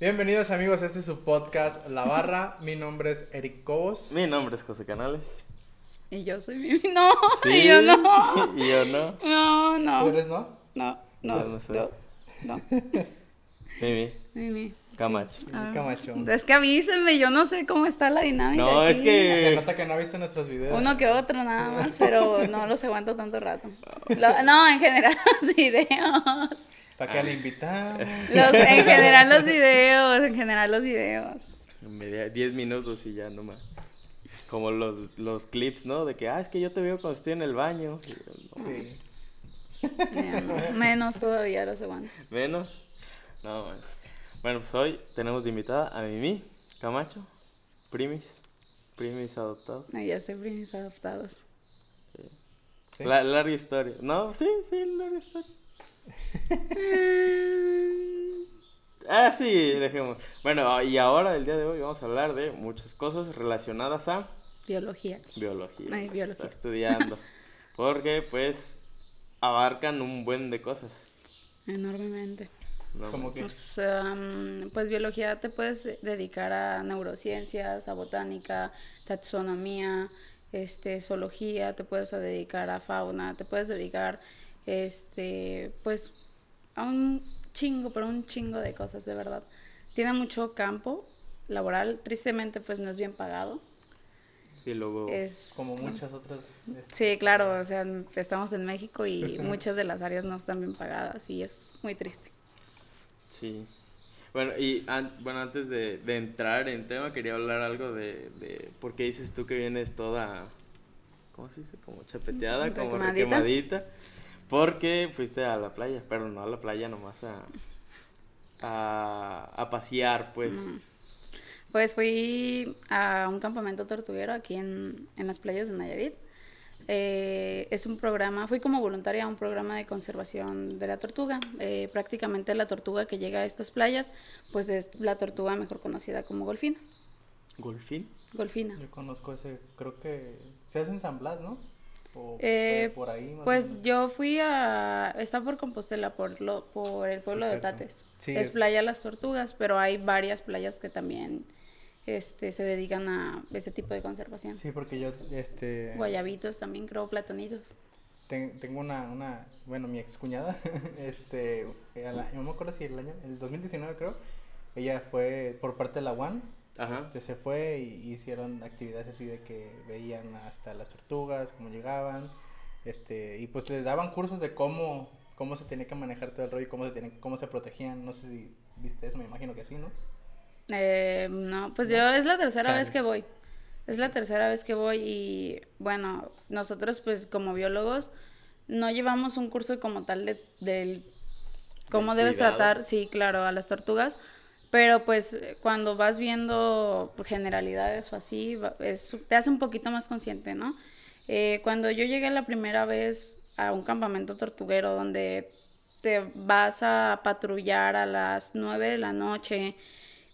Bienvenidos amigos, este es su podcast La Barra. Mi nombre es Eric Cobos. Mi nombre es José Canales. Y yo soy Mimi. No, Sí, y yo no. Y yo no. No, ¿Tú no. eres no? No, no. Yo no soy. No, no. Mimi. Mimi. Camacho. Sí. Ah, Camacho. Es que avísenme, yo no sé cómo está la dinámica. No, es que- Se nota que no ha visto nuestros videos. Uno que otro nada más, pero no los aguanto tanto rato. Lo- no, en general los videos. ¿Para qué le invitamos? Los, en general los videos, en general los videos. Media, 10 minutos y ya nomás. Como los, los clips, ¿no? De que, ah, es que yo te veo cuando estoy en el baño. No, Sí. No, Menos todavía los aguanto. Menos. No, manches. Bueno, pues hoy tenemos de invitada a Mimi Camacho. Primis. Primis adoptado. Ay, ya sé, primis adoptados. Sí. La, larga historia. No, sí, sí, larga historia. Ah, sí, dejemos. Bueno, y ahora, el día de hoy, vamos a hablar de muchas cosas relacionadas a Biología. biología. Ay, biología. Está estudiando. Porque, pues, abarcan un buen de cosas. Enormemente. ¿no? Como que. Pues, am, pues biología te puedes dedicar a neurociencias, a botánica, taxonomía, este, zoología, te puedes dedicar a fauna, te puedes dedicar, este, pues, a un chingo, pero un chingo de cosas, de verdad. Tiene mucho campo laboral, tristemente, pues no es bien pagado. Y luego. Es Como muchas otras. este, Sí, claro, o sea, estamos en México y muchas de las áreas no están bien pagadas y es muy triste. Sí. Bueno, y an- bueno, antes de, de entrar en tema, quería hablar algo de, de por qué dices tú que vienes toda, ¿cómo se dice? Como chapeteada, como Requemadita. Porque fuiste a la playa, pero no a la playa nomás a, a, a pasear, pues. Pues fui a un campamento tortuguero aquí en, en las playas de Nayarit. Eh, es un programa, fui como voluntaria a un programa de conservación de la tortuga. Eh, prácticamente la tortuga que llega a estas playas, pues es la tortuga mejor conocida como golfina. ¿Golfín? Golfina. Yo conozco ese. Creo que. Se hace en San Blas, ¿no? O Eh, por ahí. Pues yo fui a... Está por Compostela, por, lo, por el pueblo de. Tates. Sí, es, es- playa Las Tortugas, pero hay varias playas que también este, se dedican a ese tipo de conservación. Sí, porque yo. Este. Guayabitos también, creo, platanitos. ten- tengo una, una. Bueno, mi ex cuñada. este. el a- no me acuerdo si el año. El 2019, creo. Ella fue por parte de la UAN. Ajá. Este, se fue y hicieron actividades así de que veían hasta las tortugas, cómo llegaban, este, y pues les daban cursos de cómo, cómo se tenía que manejar todo el rollo y cómo se, tenía- cómo se protegían. No sé si viste eso, me imagino que sí, ¿no? Eh, no, pues yo es la tercera Chale. vez que voy. Es la tercera vez que voy y bueno, nosotros pues como biólogos no llevamos un curso como tal de, del cómo Del debes cuidado. tratar, sí, claro, a las tortugas, pero pues cuando vas viendo generalidades o así, te hace un poquito más consciente, ¿no? Eh, cuando yo llegué la primera vez a un campamento tortuguero donde te vas a patrullar a las 9 de la noche,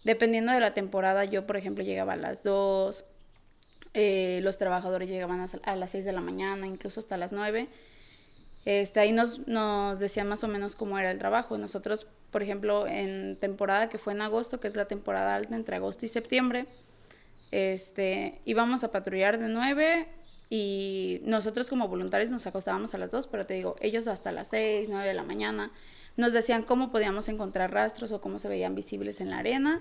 dependiendo de la temporada, yo por ejemplo llegaba a las 2, eh, los trabajadores llegaban a, a las 6 de la mañana, incluso hasta las 9. Este, ahí nos, nos decían más o menos cómo era el trabajo. Nosotros, por ejemplo, en temporada que fue en agosto, que es la temporada alta entre agosto y septiembre, este, íbamos a patrullar de 9 y nosotros como voluntarios nos acostábamos a las 2, pero te digo, ellos hasta las 6, 9 de la mañana nos decían cómo podíamos encontrar rastros o cómo se veían visibles en la arena,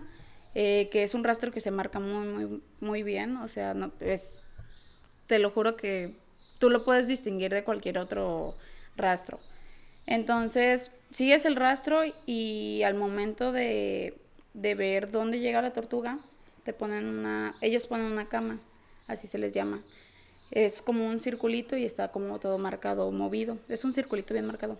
eh, que es un rastro que se marca muy, muy, muy bien, o sea, no, es, te lo juro que tú lo puedes distinguir de cualquier otro rastro. Entonces, sigues el rastro y al momento de, de ver dónde llega la tortuga, te ponen una, ellos ponen una cama, así se les llama. Es como un circulito y está como todo marcado, movido. Es un circulito bien marcado.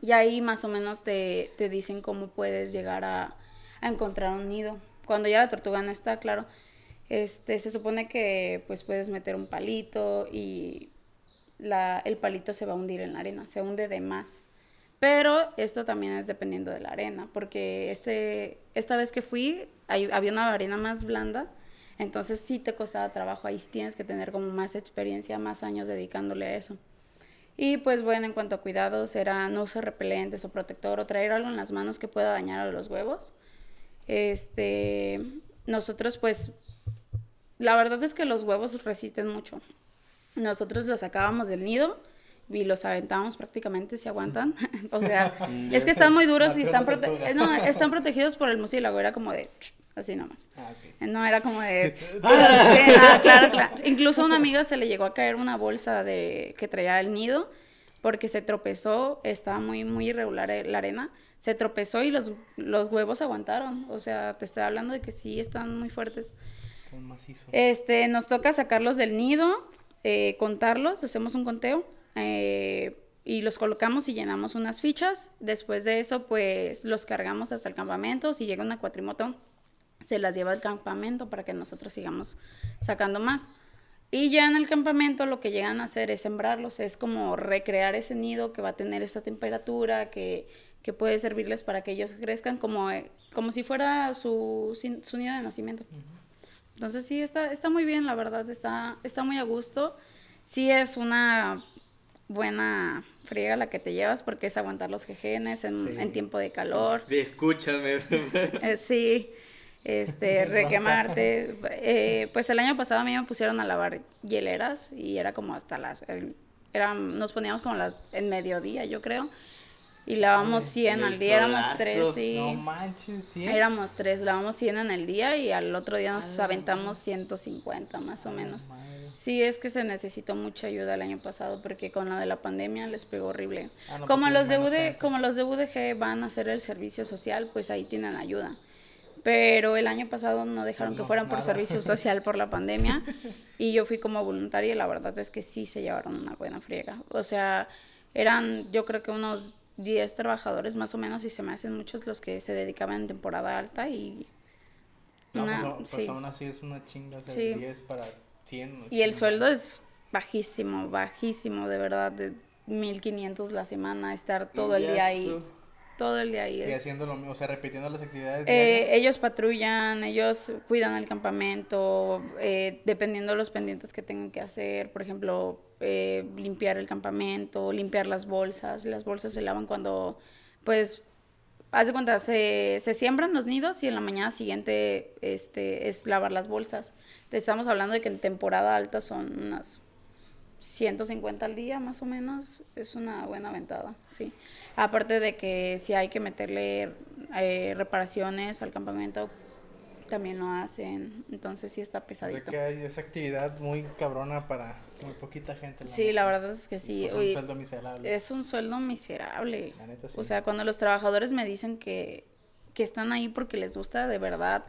Y ahí más o menos te, te dicen cómo puedes llegar a, a encontrar un nido. Cuando ya la tortuga no está, claro, este, se supone que pues puedes meter un palito y el palito se va a hundir en la arena, se hunde de más. Pero esto también es dependiendo de la arena, porque este, esta vez que fui había una arena más blanda, entonces sí te costaba trabajo, ahí tienes que tener como más experiencia, más años dedicándole a eso. Y pues bueno, en cuanto a cuidados, era no usar repelentes o protector o traer algo en las manos que pueda dañar a los huevos. Este, nosotros pues, la verdad es que los huevos resisten mucho. Nosotros los sacábamos del nido y los aventábamos prácticamente, si aguantan. o sea, es que están muy duros y están, no, están protegidos por el mucílago, era como de así nomás. Ah, no era como de... ah, claro, claro. Incluso a una amiga se le llegó a caer una bolsa de que traía el nido porque se tropezó, estaba muy, muy irregular la arena, se tropezó y los, los huevos aguantaron. O sea, te estoy hablando de que sí están muy fuertes. Este, nos toca sacarlos del nido, eh, contarlos, hacemos un conteo. Eh, y los colocamos y llenamos unas fichas. Después de eso, pues los cargamos hasta el campamento. Si llega una cuatrimoto, se las lleva al campamento para que nosotros sigamos sacando más. Y ya en el campamento lo que llegan a hacer es sembrarlos, es como recrear ese nido que va a tener esa temperatura, que, que puede servirles para que ellos crezcan como, eh, como si fuera su, su nido de nacimiento. Entonces sí, está, está muy bien, la verdad, está, está muy a gusto. Sí es una buena friega la que te llevas porque es aguantar los jejenes en, en tiempo de calor. Escúchame. Eh, sí este, requemarte. Eh, pues el año pasado a mí me pusieron a lavar hieleras y era como hasta las, era, nos poníamos como las, en mediodía yo creo. Y lavamos 100 al día, éramos tres, sí. No manches, 100. Éramos tres, lavamos 100 en el día y al otro día nos aventamos 150 más o menos. Sí, es que se necesitó mucha ayuda el año pasado porque con la de la pandemia les pegó horrible. Ah, como, pues los de como los de UDG van a hacer el servicio social, pues ahí tienen ayuda pero el año pasado no dejaron que fueran por servicio social por la pandemia y yo fui como voluntaria y la verdad es que sí se llevaron una buena friega. O sea, eran yo creo que unos 10 trabajadores más o menos y se me hacen muchos los que se dedicaban en temporada alta y... No, una, pues, pues aún así es una chinga, o 10 para 100. Y el sueldo es bajísimo, bajísimo, de verdad, de 1500 la semana, estar todo el día ahí todo el día ahí. Y haciendo lo mismo, o sea, repitiendo las actividades. Eh, ellos patrullan, ellos cuidan el campamento, eh, dependiendo de los pendientes que tengan que hacer, por ejemplo, eh, limpiar el campamento, limpiar las bolsas. Las bolsas se lavan cuando, pues, haz de cuenta, se, se siembran los nidos y en la mañana siguiente este, es lavar las bolsas. Estamos hablando de que en temporada alta son unas 150 al día más o menos, es una buena ventada, sí. Aparte de que si hay que meterle eh, reparaciones al campamento, también lo hacen, entonces sí está pesadito. que hay esa actividad muy cabrona para muy poquita gente. sí, la verdad es que sí. Es un sueldo miserable. Es un sueldo miserable. O sea, cuando los trabajadores me dicen que, que están ahí porque les gusta de verdad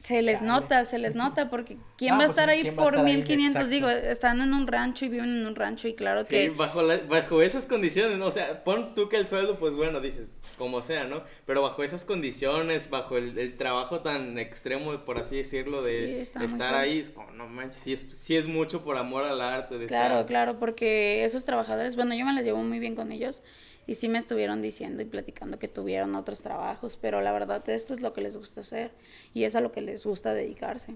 se les nota, se les nota, porque ¿quién va a pues estar ahí por 1500? Digo, están en un rancho y viven en un rancho y claro que... Sí, bajo, bajo esas condiciones, ¿no? o sea, pon tú que el sueldo, pues bueno, dices, como sea, ¿no? Pero bajo esas condiciones, bajo el, trabajo tan extremo, por así decirlo, de estar ahí, es como, no manches, sí es, sí es mucho por amor al arte. De claro, claro, porque esos trabajadores, bueno, yo me las llevo muy bien con ellos y sí me estuvieron diciendo y platicando que tuvieron otros trabajos, pero la verdad esto es lo que les gusta hacer y es a lo que les gusta dedicarse.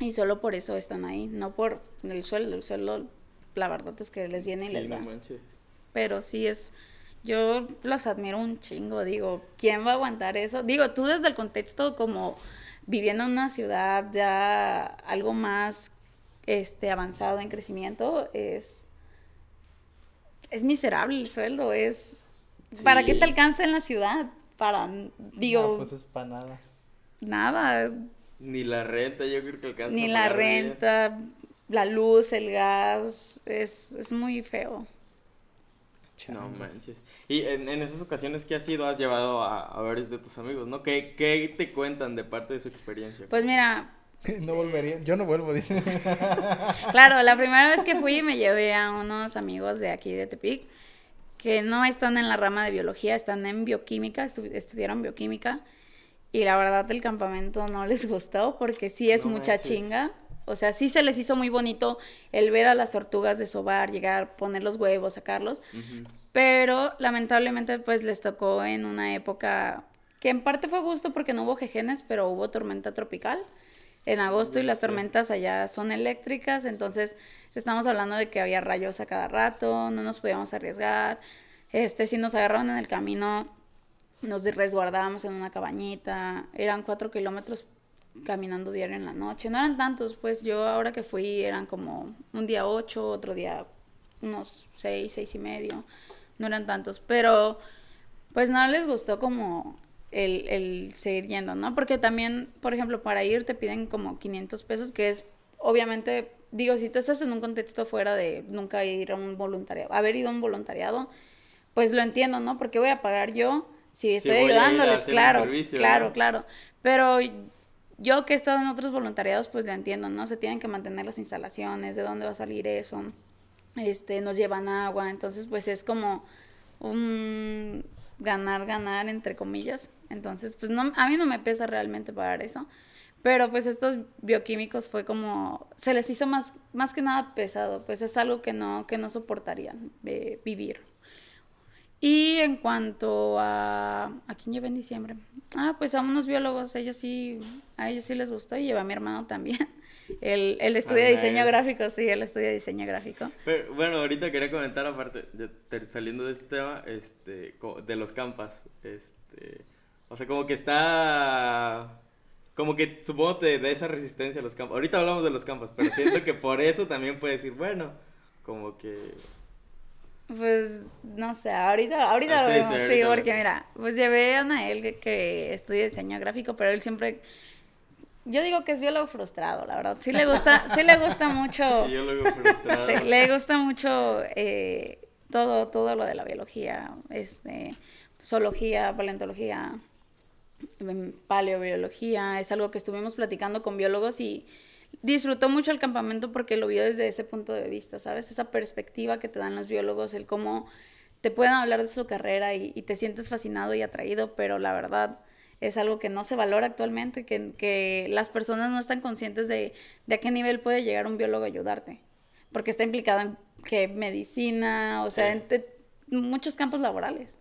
Y solo por eso están ahí, no por el sueldo, el sueldo la verdad es que les viene y les va. pero sí es yo los admiro un chingo, digo, ¿quién va a aguantar eso? Digo, tú desde el contexto como viviendo en una ciudad ya algo más este avanzado en crecimiento es es miserable el sueldo, es... ¿Para qué te alcanza en la ciudad? Para, digo... No, pues es para nada. Nada. Ni la renta, yo creo que alcanza. Ni la renta, la luz, el gas, es, es muy feo. No manches. Y en, en, esas ocasiones que has ido, has llevado a, a varios de tus amigos, ¿no? ¿Qué, ¿Qué te cuentan de parte de su experiencia? Pues mira, No volvería, yo no vuelvo, dice. Claro, la primera vez que fui me llevé a unos amigos de aquí de Tepic que no están en la rama de biología, están en bioquímica, estudiaron bioquímica y la verdad el campamento no les gustó porque sí es mucha chinga. O sea, sí se les hizo muy bonito el ver a las tortugas de sobar, llegar, poner los huevos, sacarlos. Pero lamentablemente pues les tocó en una época que en parte fue gusto porque no hubo jejenes, pero hubo tormenta tropical en agosto y las tormentas allá son eléctricas, entonces estamos hablando de que había rayos a cada rato, no nos podíamos arriesgar. Este, si nos agarraron en el camino, nos resguardábamos en una cabañita, eran cuatro kilómetros caminando diario en la noche, no eran tantos, pues yo ahora que fui eran como un día ocho, otro día unos seis, seis y medio, no eran tantos, pero pues no les gustó como el, el seguir yendo, ¿no? Porque también, por ejemplo, para ir te piden como 500 pesos, que es obviamente, digo, si tú estás en un contexto fuera de nunca ir a un voluntariado, haber ido a un voluntariado, pues lo entiendo, ¿no? Porque voy a pagar yo si estoy ayudándoles, claro, claro, claro. Pero yo que he estado en otros voluntariados, pues lo entiendo, ¿no? Se tienen que mantener las instalaciones, de dónde va a salir eso, este, nos llevan agua, entonces pues es como un ganar, ganar, entre comillas. Entonces, pues no, a mí no me pesa realmente pagar eso. Pero pues estos bioquímicos fue como, se les hizo más, más que nada pesado, pues es algo que no, que no soportarían eh, vivir. Y en cuanto a... ¿A quién llevé en diciembre? Ah, pues a unos biólogos, ellos sí, a ellos sí les gustó y llevé a mi hermano también. Él, él estudia diseño gráfico, sí, él estudia diseño gráfico. Pero, bueno, ahorita quería comentar, aparte, saliendo de este tema, este, de los campas, este, o sea, como que está, como que supongo te da esa resistencia a los campos. Ahorita hablamos de los campos, pero siento que por eso también puedes decir, bueno, como que pues no sé, ahorita, ahorita ah, lo vemos, sí, porque mira, pues llevé a Nael que, que estudia diseño gráfico, pero él siempre, yo digo que es biólogo frustrado, la verdad, sí le gusta, sí le gusta mucho, biólogo frustrado. Sí, le gusta mucho eh, todo, todo lo de la biología, este, zoología, paleontología, em, paleobiología, es algo que estuvimos platicando con biólogos y disfrutó mucho el campamento porque lo vio desde ese punto de vista, ¿sabes? Esa perspectiva que te dan los biólogos, el cómo te pueden hablar de su carrera y, te sientes fascinado y atraído, pero la verdad es algo que no se valora actualmente, que, que las personas no están conscientes de, de, a qué nivel puede llegar un biólogo a ayudarte, porque está implicado en que medicina, o sea, en muchos campos laborales.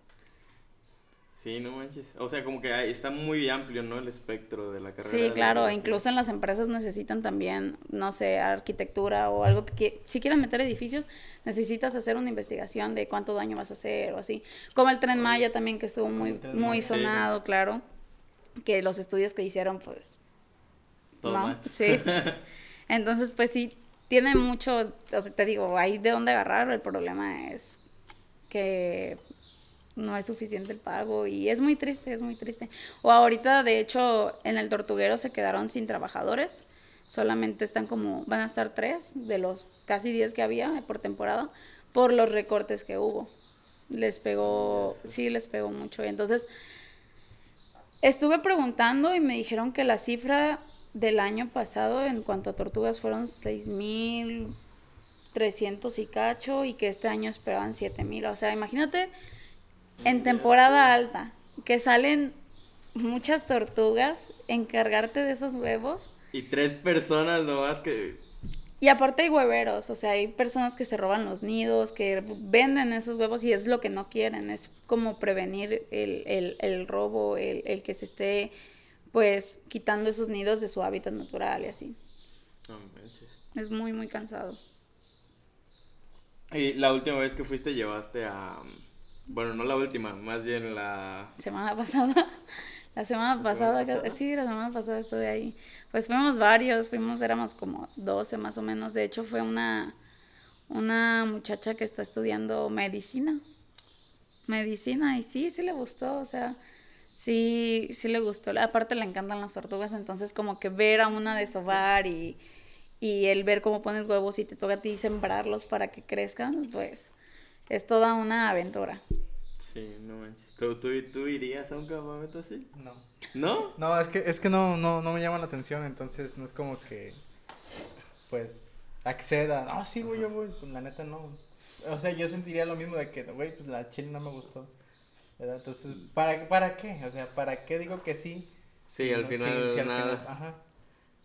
Sí, no manches. O sea, como que está muy amplio, ¿no? El espectro de la carrera. Sí, claro. Incluso en las empresas necesitan también, no sé, arquitectura o algo que... Si quieren meter edificios, necesitas hacer una investigación de cuánto daño vas a hacer o así. Como el Tren Maya también, que estuvo muy, muy sonado, claro. Que los estudios que hicieron, pues... no, sí. Entonces, pues sí, tiene mucho... O sea, te digo, hay de dónde agarrar. El problema es que no es suficiente el pago y es muy triste, es muy triste. O ahorita, de hecho, en el tortuguero se quedaron sin trabajadores, solamente están como, van a estar tres de los casi diez que había por temporada, por los recortes que hubo. Les pegó, sí, les pegó mucho. Y entonces, estuve preguntando y me dijeron que la cifra del año pasado en cuanto a tortugas fueron seis mil trescientos y cacho y que este año esperaban siete mil. O sea, imagínate en temporada alta, que salen muchas tortugas, encargarte de esos huevos. Y tres personas nomás que... Y aparte hay hueveros, o sea, hay personas que se roban los nidos, que venden esos huevos y es lo que no quieren, es como prevenir el, robo, el, que se esté pues quitando esos nidos de su hábitat natural y así. es muy, muy cansado. Y la última vez que fuiste llevaste a, bueno, no la última, más bien la... Semana pasada. La semana pasada, sí, la semana pasada estuve ahí. Pues fuimos varios, fuimos, éramos como 12 más o menos. De hecho, fue una, una muchacha que está estudiando medicina. Medicina, y sí, sí le gustó, o sea, sí, sí le gustó. Aparte le encantan las tortugas, entonces como que ver a una desovar y, y el ver cómo pones huevos y te toca a ti sembrarlos para que crezcan, pues es toda una aventura. Sí, no manches. ¿Tú, tú, irías a un campamento así? No. ¿No? No, es que, es que no, no, no me llama la atención, entonces no es como que, pues, acceda. Ah, sí, güey, yo voy. Pues la neta no. O sea, yo sentiría lo mismo de que, güey, pues la chile no me gustó. ¿verdad? Entonces, ¿para, ¿para qué? O sea, ¿para qué digo que sí? Sí, al final nada. ajá.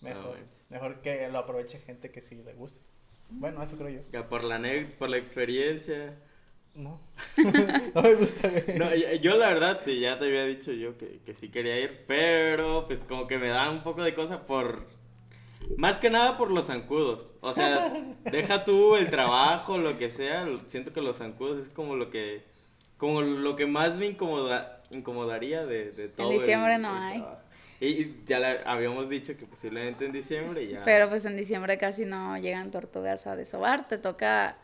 Mejor, mejor que lo aproveche gente que sí le guste. Bueno, eso creo yo. Por la, por la experiencia. No. no me gusta. no, yo la verdad sí, ya te había dicho yo que, que sí quería ir, pero pues como que me da un poco de cosa por... Más que nada por los zancudos. O sea, deja tú el trabajo, lo que sea. Siento que los zancudos es como lo que... Como lo que más me incomoda, incomodaría de, de todo. En diciembre no hay. Y, ya habíamos dicho que posiblemente en diciembre ya. Pero pues en diciembre casi no llegan tortugas a desovar. Te toca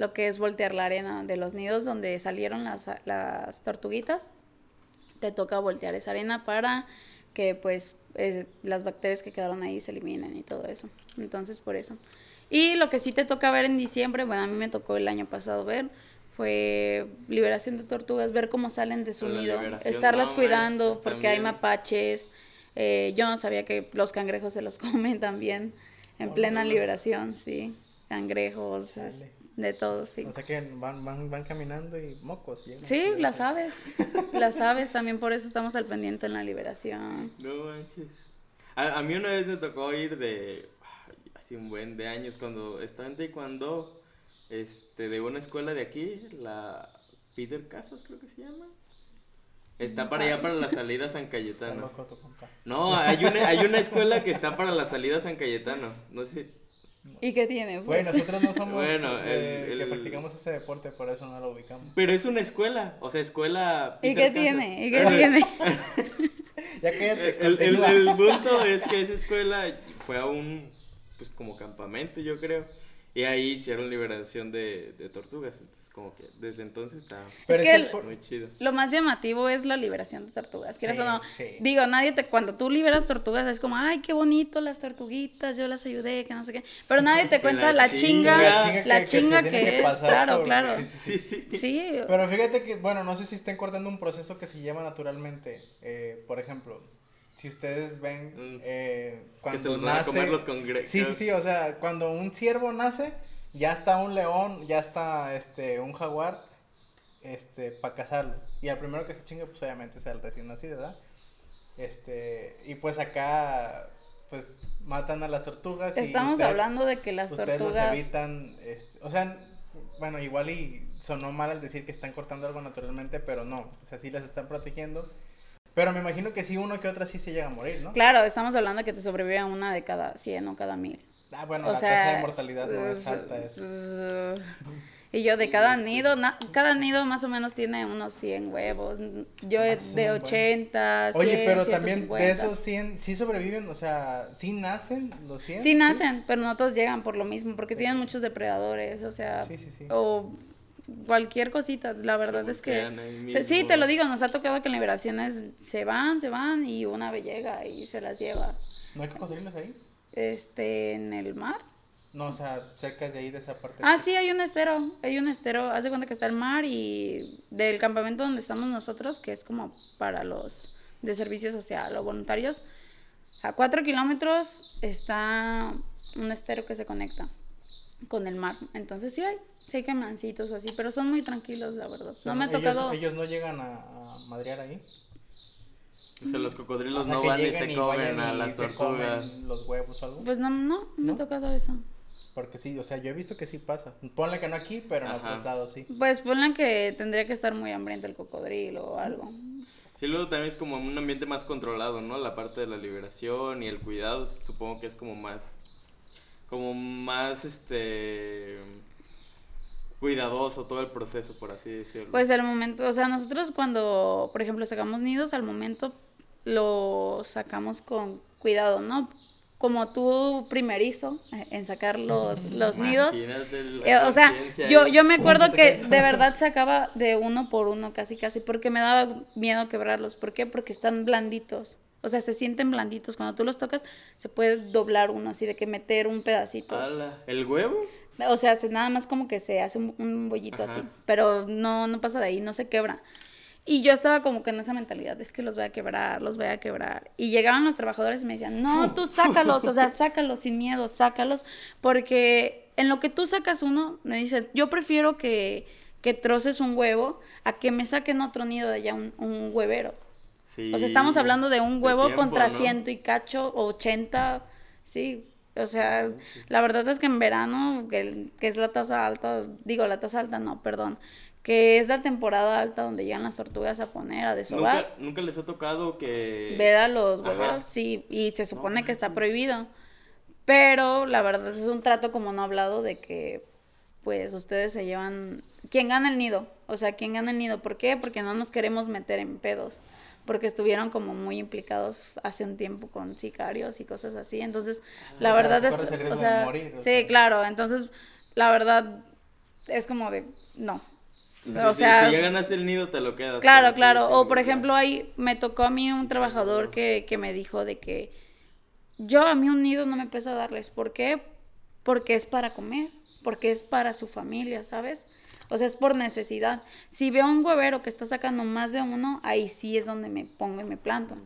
lo que es voltear la arena de los nidos donde salieron las, las tortuguitas. Te toca voltear esa arena para que pues las bacterias que quedaron ahí se eliminen y todo eso. Entonces por eso. Y lo que sí te toca ver en diciembre, bueno, a mí me tocó el año pasado ver, fue liberación de tortugas, ver cómo salen de su nido, estarlas cuidando porque hay mapaches. Eh, yo no sabía que los cangrejos se los comen también en plena liberación, sí. Cangrejos, de todo, sí. O sea que van, van, van caminando y mocos. sí, las aves. las aves también por eso estamos al pendiente en la liberación. No manches. A, a mí una vez me tocó ir de un buen de años, cuando estaba en taekwondo, este, de una escuela de aquí, la Peter Casas creo que se llama. Está para allá para la salida San Cayetano. No, hay una, hay una escuela que está para la salida San Cayetano. No sé. ¿Y qué tiene? Bueno, nosotros no somos bueno, el, que practicamos ese deporte, por eso no lo ubicamos. Pero es una escuela, o sea, escuela. ¿Y qué tiene? ¿Y qué tiene? ya el, el, el punto es que esa escuela fue a un pues como campamento, yo creo. Y ahí hicieron liberación de, de tortugas. Entonces, como que desde entonces está muy chido. Lo más llamativo es la liberación de tortugas. ¿Quieres o no? Digo, nadie te. Cuando tú liberas tortugas es como, ay, qué bonito las tortuguitas, yo las ayudé, que no sé qué. Pero nadie te cuenta la, chinga, la chinga que, es. claro, claro. Sí, sí. Pero fíjate que, bueno, no sé si estén cortando un proceso que se llama naturalmente. Eh, por ejemplo, si ustedes ven mm. eh, cuando nace, sí, sí, sí, o sea, cuando un ciervo nace, ya está un león, ya está este un jaguar, este, para cazarlos. Y al primero que se chingue, pues obviamente es el recién nacido, ¿verdad? Este, y pues acá, pues matan a las tortugas. Estamos hablando de que las ustedes tortugas. evitan, este, o sea, bueno, igual y sonó mal al decir que están cortando algo naturalmente, pero no, o sea, sí las están protegiendo pero me imagino que sí, uno que otra sí se llega a morir, ¿no? Claro, estamos hablando de que te sobrevive una de cada 100 o cada mil. Ah, bueno, la tasa de mortalidad no es alta. Es... Y yo de cada nido, cada nido más o menos tiene unos 100 huevos. Yo ah, de 80, 100, Oye, pero también de esos 100, ¿sí sobreviven? O sea, ¿sí nacen los 100? Sí nacen, pero no todos llegan por lo mismo, porque tienen muchos depredadores, o sea, sí, sí, sí. o cualquier cosita, la verdad es que... sí, te lo digo, nos ha tocado que en liberaciones se van, se van y una ave llega y se las lleva. ¿No hay cocodrilos ahí? Este, en el mar. No, o sea, cerca de ahí, de esa parte. Ah, sí, hay un estero, hay un estero, hace cuenta que está el mar y del campamento donde estamos nosotros, que es como para los de servicio social o voluntarios, a cuatro kilómetros está un estero que se conecta con el mar. Entonces sí hay, sí hay quemancitos o así, pero son muy tranquilos, la verdad. No, me ha tocado... Ellos no llegan a, madrear ahí. O sea, los cocodrilos no van y se comen a las tortugas. los huevos o algo. Pues no, no, me ha tocado eso. Porque sí, o sea, yo he visto que sí pasa. Ponle que no aquí, pero en otros lados sí. Pues ponle que tendría que estar muy hambriento el cocodrilo o algo. Sí, luego también es como un ambiente más controlado, ¿no? La parte de la liberación y el cuidado, supongo que es como más como más este cuidadoso todo el proceso, por así decirlo. Pues al momento, o sea, nosotros cuando, por ejemplo, sacamos nidos, al momento lo sacamos con cuidado, ¿no? Como tú primerizo en sacar los, los nidos. Eh, o sea, yo, yo me acuerdo que de verdad sacaba de uno por uno, casi, casi, porque me daba miedo quebrarlos. ¿Por qué? Porque están blanditos. O sea, se sienten blanditos. Cuando tú los tocas, se puede doblar uno, así de que meter un pedacito. ¿El huevo? O sea, nada más como que se hace un, bollito así. Pero no, no pasa de ahí, no se quebra. Y yo estaba como que en esa mentalidad, es que los voy a quebrar, los voy a quebrar. Y llegaban los trabajadores y me decían, no, tú sácalos, o sea, sácalos sin miedo, sácalos, porque en lo que tú sacas uno, me dicen, yo prefiero que, que troces un huevo a que me saquen otro nido de allá, un, un huevero o sea, estamos hablando de un huevo contra ciento y cacho, ochenta, sí. O sea, la verdad es que en verano, que, es la tasa alta, digo, la tasa alta no, perdón, que es la temporada alta donde llegan las tortugas a poner, a desovar. ¿Nunca, nunca les ha tocado que... Ver a los huevos, sí, y se supone que está prohibido. Pero la verdad es un trato como no hablado de que, pues, ustedes se llevan... ¿Quién gana el nido? O sea, ¿quién gana el nido? ¿Por qué? Porque no nos queremos meter en pedos. Porque estuvieron como muy implicados hace un tiempo con sicarios y cosas así. Entonces, ah, la verdad es. O sea, sí, claro. Entonces, la verdad es como de. No. O sea, si ya ganaste el nido, te lo quedas. Claro, claro. o por ejemplo, ahí me tocó a mí un trabajador que, que me dijo de que yo a mí un nido no me pesa darles. ¿Por qué? Porque es para comer, porque es para su familia, ¿sabes? O sea, es por necesidad. Si veo un huevero que está sacando más de uno, ahí sí es donde me pongo y me planto.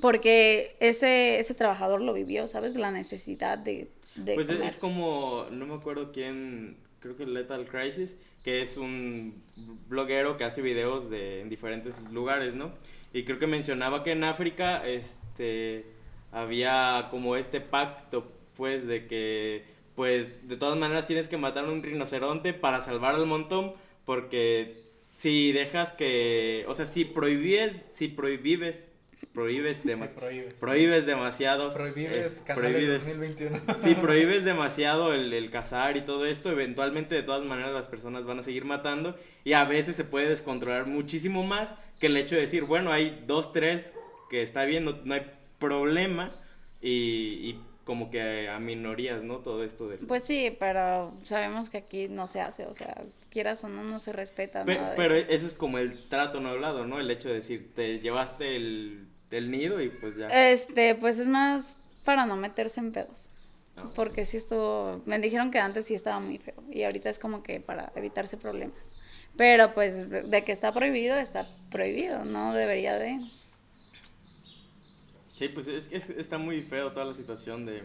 Porque ese, ese trabajador lo vivió, ¿sabes? La necesidad de... de pues es como, no me acuerdo quién, creo que Lethal Crisis, que es un bloguero que hace videos de, en diferentes lugares, ¿no? Y creo que mencionaba que en África, este había como este pacto, pues, de que, pues, de todas maneras tienes que matar a un rinoceronte para salvar al montón, porque si dejas que, o sea, si prohíbes, si prohíbes, prohíbes, prohíbes. demasiado. Prohíbes, prohíbes 2021. Si prohíbes demasiado el, el, cazar y todo esto, eventualmente de todas maneras las personas van a seguir matando y a veces se puede descontrolar muchísimo más que el hecho de decir, bueno, hay dos, tres que está bien, no hay problema y, como que a minorías, ¿no? Todo esto de... Pues sí, pero sabemos que aquí no se hace, o sea, quieras o no, no se respeta nada Pero eso. es como el trato no hablado, ¿no? El hecho de decir, te llevaste el, nido y pues ya. Este, pues es más para no meterse en pedos. Ah, Porque si esto, me dijeron que antes sí estaba muy feo y ahorita es como que para evitarse problemas. Pero pues de que está prohibido, está prohibido, no debería de... Sí, pues es que está muy feo toda la situación de...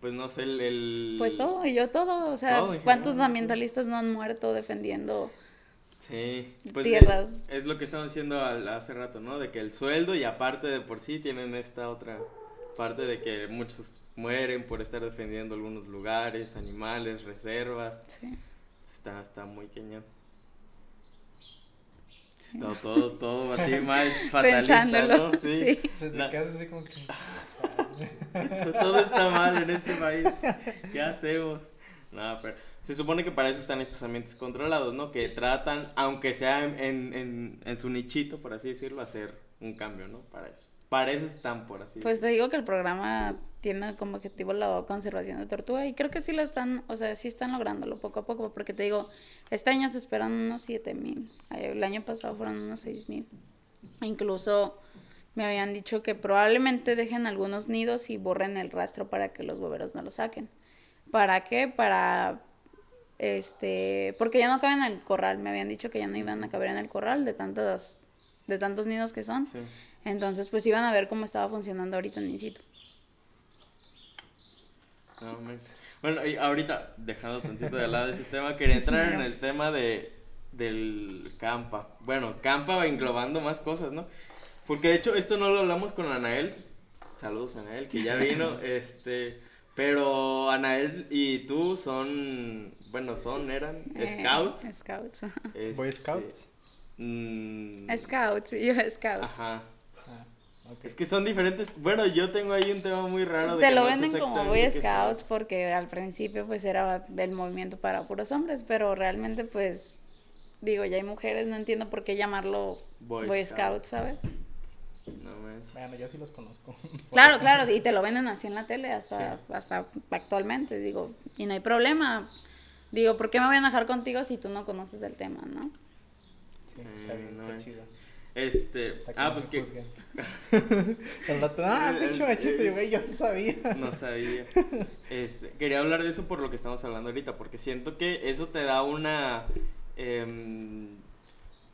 Pues no sé, el... Pues todo, y yo todo, o sea, ¿cuántos ambientalistas no han muerto defendiendo sí, pues tierras? Es, lo que estamos diciendo hace rato, ¿no? De que el sueldo y aparte de por sí tienen esta otra parte de que muchos mueren por estar defendiendo algunos lugares, animales, reservas. Sí. Está, está muy cañón. Todo, todo, todo así mal, fatalista, ¿no? Sí. Se te así como que... todo está mal en este país. ¿Qué hacemos? No, pero se supone que para eso están estos ambientes controlados, ¿no? Que tratan, aunque sea en, en, en su nichito, por así decirlo, hacer un cambio, ¿no? Para eso. Para eso están, por así Pues te digo que el programa tiene como objetivo la conservación de tortuga y creo que sí lo están, o sea, sí están lográndolo poco a poco, porque te digo, este año se esperan unos 7 mil, el año pasado fueron unos 6 mil. Incluso me habían dicho que probablemente dejen algunos nidos y borren el rastro para que los hueveros no lo saquen. ¿Para qué? Para este, porque ya no caben en el corral, me habían dicho que ya no iban a caber en el corral de tantos de tantos nidos que son. Entonces, pues iban a ver cómo estaba funcionando ahorita en sitio. bueno, y ahorita, dejando tantito de lado ese tema, quería entrar en el tema de del campa. Bueno, campa englobando más cosas, ¿no? Porque de hecho esto no lo hablamos con Anael. Saludos Anael, que ya vino, este, pero Anael y tú son, bueno, son, eran eh, scouts. Scouts. Boy este, Scouts. Mm, scouts, yo Scouts. Ajá. Es que son diferentes. Bueno, yo tengo ahí un tema muy raro. De Te lo venden como Boy Scouts porque al principio pues era el movimiento para puros hombres, pero realmente pues digo, ya hay mujeres, no entiendo por qué llamarlo Boy, Scouts, ¿sabes? No Bueno, yo sí los conozco. Claro, claro, y te lo venden así en la tele hasta, hasta actualmente, digo, y no hay problema. Digo, ¿por qué me voy a enojar contigo si tú no conoces el tema, no? Sí, está bien, está chido. Este, ah, pues que. El ah, pinche machista, güey, yo no sabía. No sabía. Este, quería hablar de eso por lo que estamos hablando ahorita, porque siento que eso te da una. Em,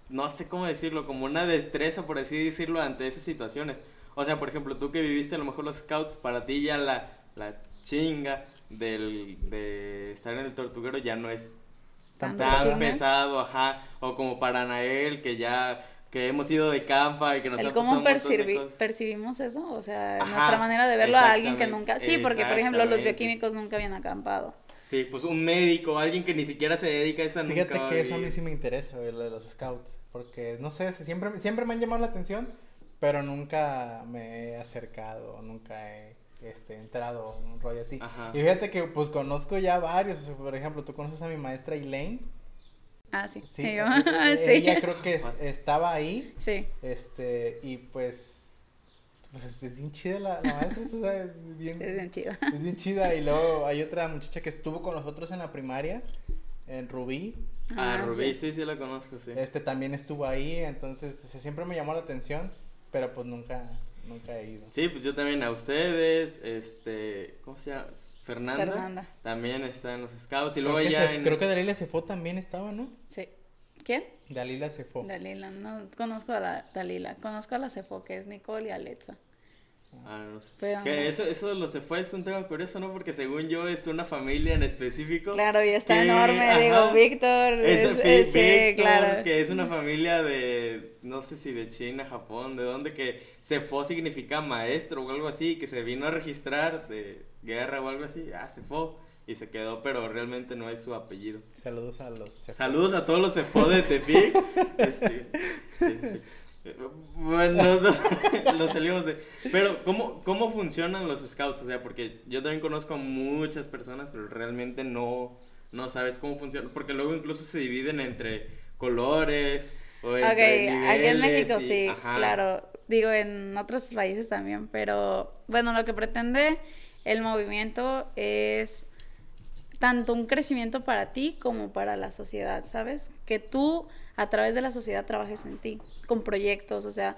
no sé cómo decirlo, como una destreza, por así decirlo, ante esas situaciones. O sea, por ejemplo, tú que viviste a lo mejor los scouts, para ti ya la, la chinga del, de estar en el tortuguero ya no es tan, pesado, ajá. O como para Nael, que ya que hemos ido de campa y que nos el cómo percibimos eso, o sea, nuestra manera de verlo a alguien que nunca, sí, porque por ejemplo los bioquímicos nunca habían acampado. Sí, pues un médico, alguien que ni siquiera se dedica a esa Fíjate que eso a mí sí me interesa, lo de los scouts, porque no sé, siempre, siempre me han llamado la atención, pero nunca me he acercado, nunca he este, entrado, un rollo así. Y fíjate que pues conozco ya varios, por ejemplo, tú conoces a mi maestra Elaine. Ah, sí. Sí, sí. ella creo que estaba ahí. Sí. Este, y pues pues es, bien chida la, maestra, o sea, es bien, es bien chida. Es bien chida. Y luego hay otra muchacha que estuvo con nosotros en la primaria, en Rubí. Ah, ah Rubí, sí. sí, la conozco, sí. Este también estuvo ahí, entonces siempre me llamó la atención, pero pues nunca, nunca he ido. Sí, pues yo también a ustedes, este, ¿cómo se llama? Fernanda, Fernanda. también está en los scouts y luego creo que Creo que Dalila Cefo también estaba, ¿no? Sí. ¿Quién? Dalila Cefo. Dalila, no conozco a la Dalila, conozco a la Cefo, que es Nicole y Alexa. Ah, no sé. que eso, eso de los se fue es un tema curioso, ¿no? Porque según yo es una familia en específico. Claro, y está enorme, digo, Víctor. Es, sí, claro. Que es una familia de, no sé si de China, Japón, de dónde, que se fue significa maestro o algo así, que se vino a registrar de guerra o algo así. Ah, se fue y se quedó, pero realmente no es su apellido. Saludos a los Saludos a todos los Cefo de Tepic. Este, sí, sí. Bueno, lo salimos de... Pero, ¿cómo, ¿cómo funcionan los scouts? O sea, porque yo también conozco a muchas personas, pero realmente no, no sabes cómo funciona. Porque luego incluso se dividen entre colores o entre Ok, aquí en México sí, claro. Digo, en otros países también, pero bueno, lo que pretende el movimiento es tanto un crecimiento para ti como para la sociedad, ¿sabes? Que tú a través de la sociedad trabajes en ti, con proyectos, o sea,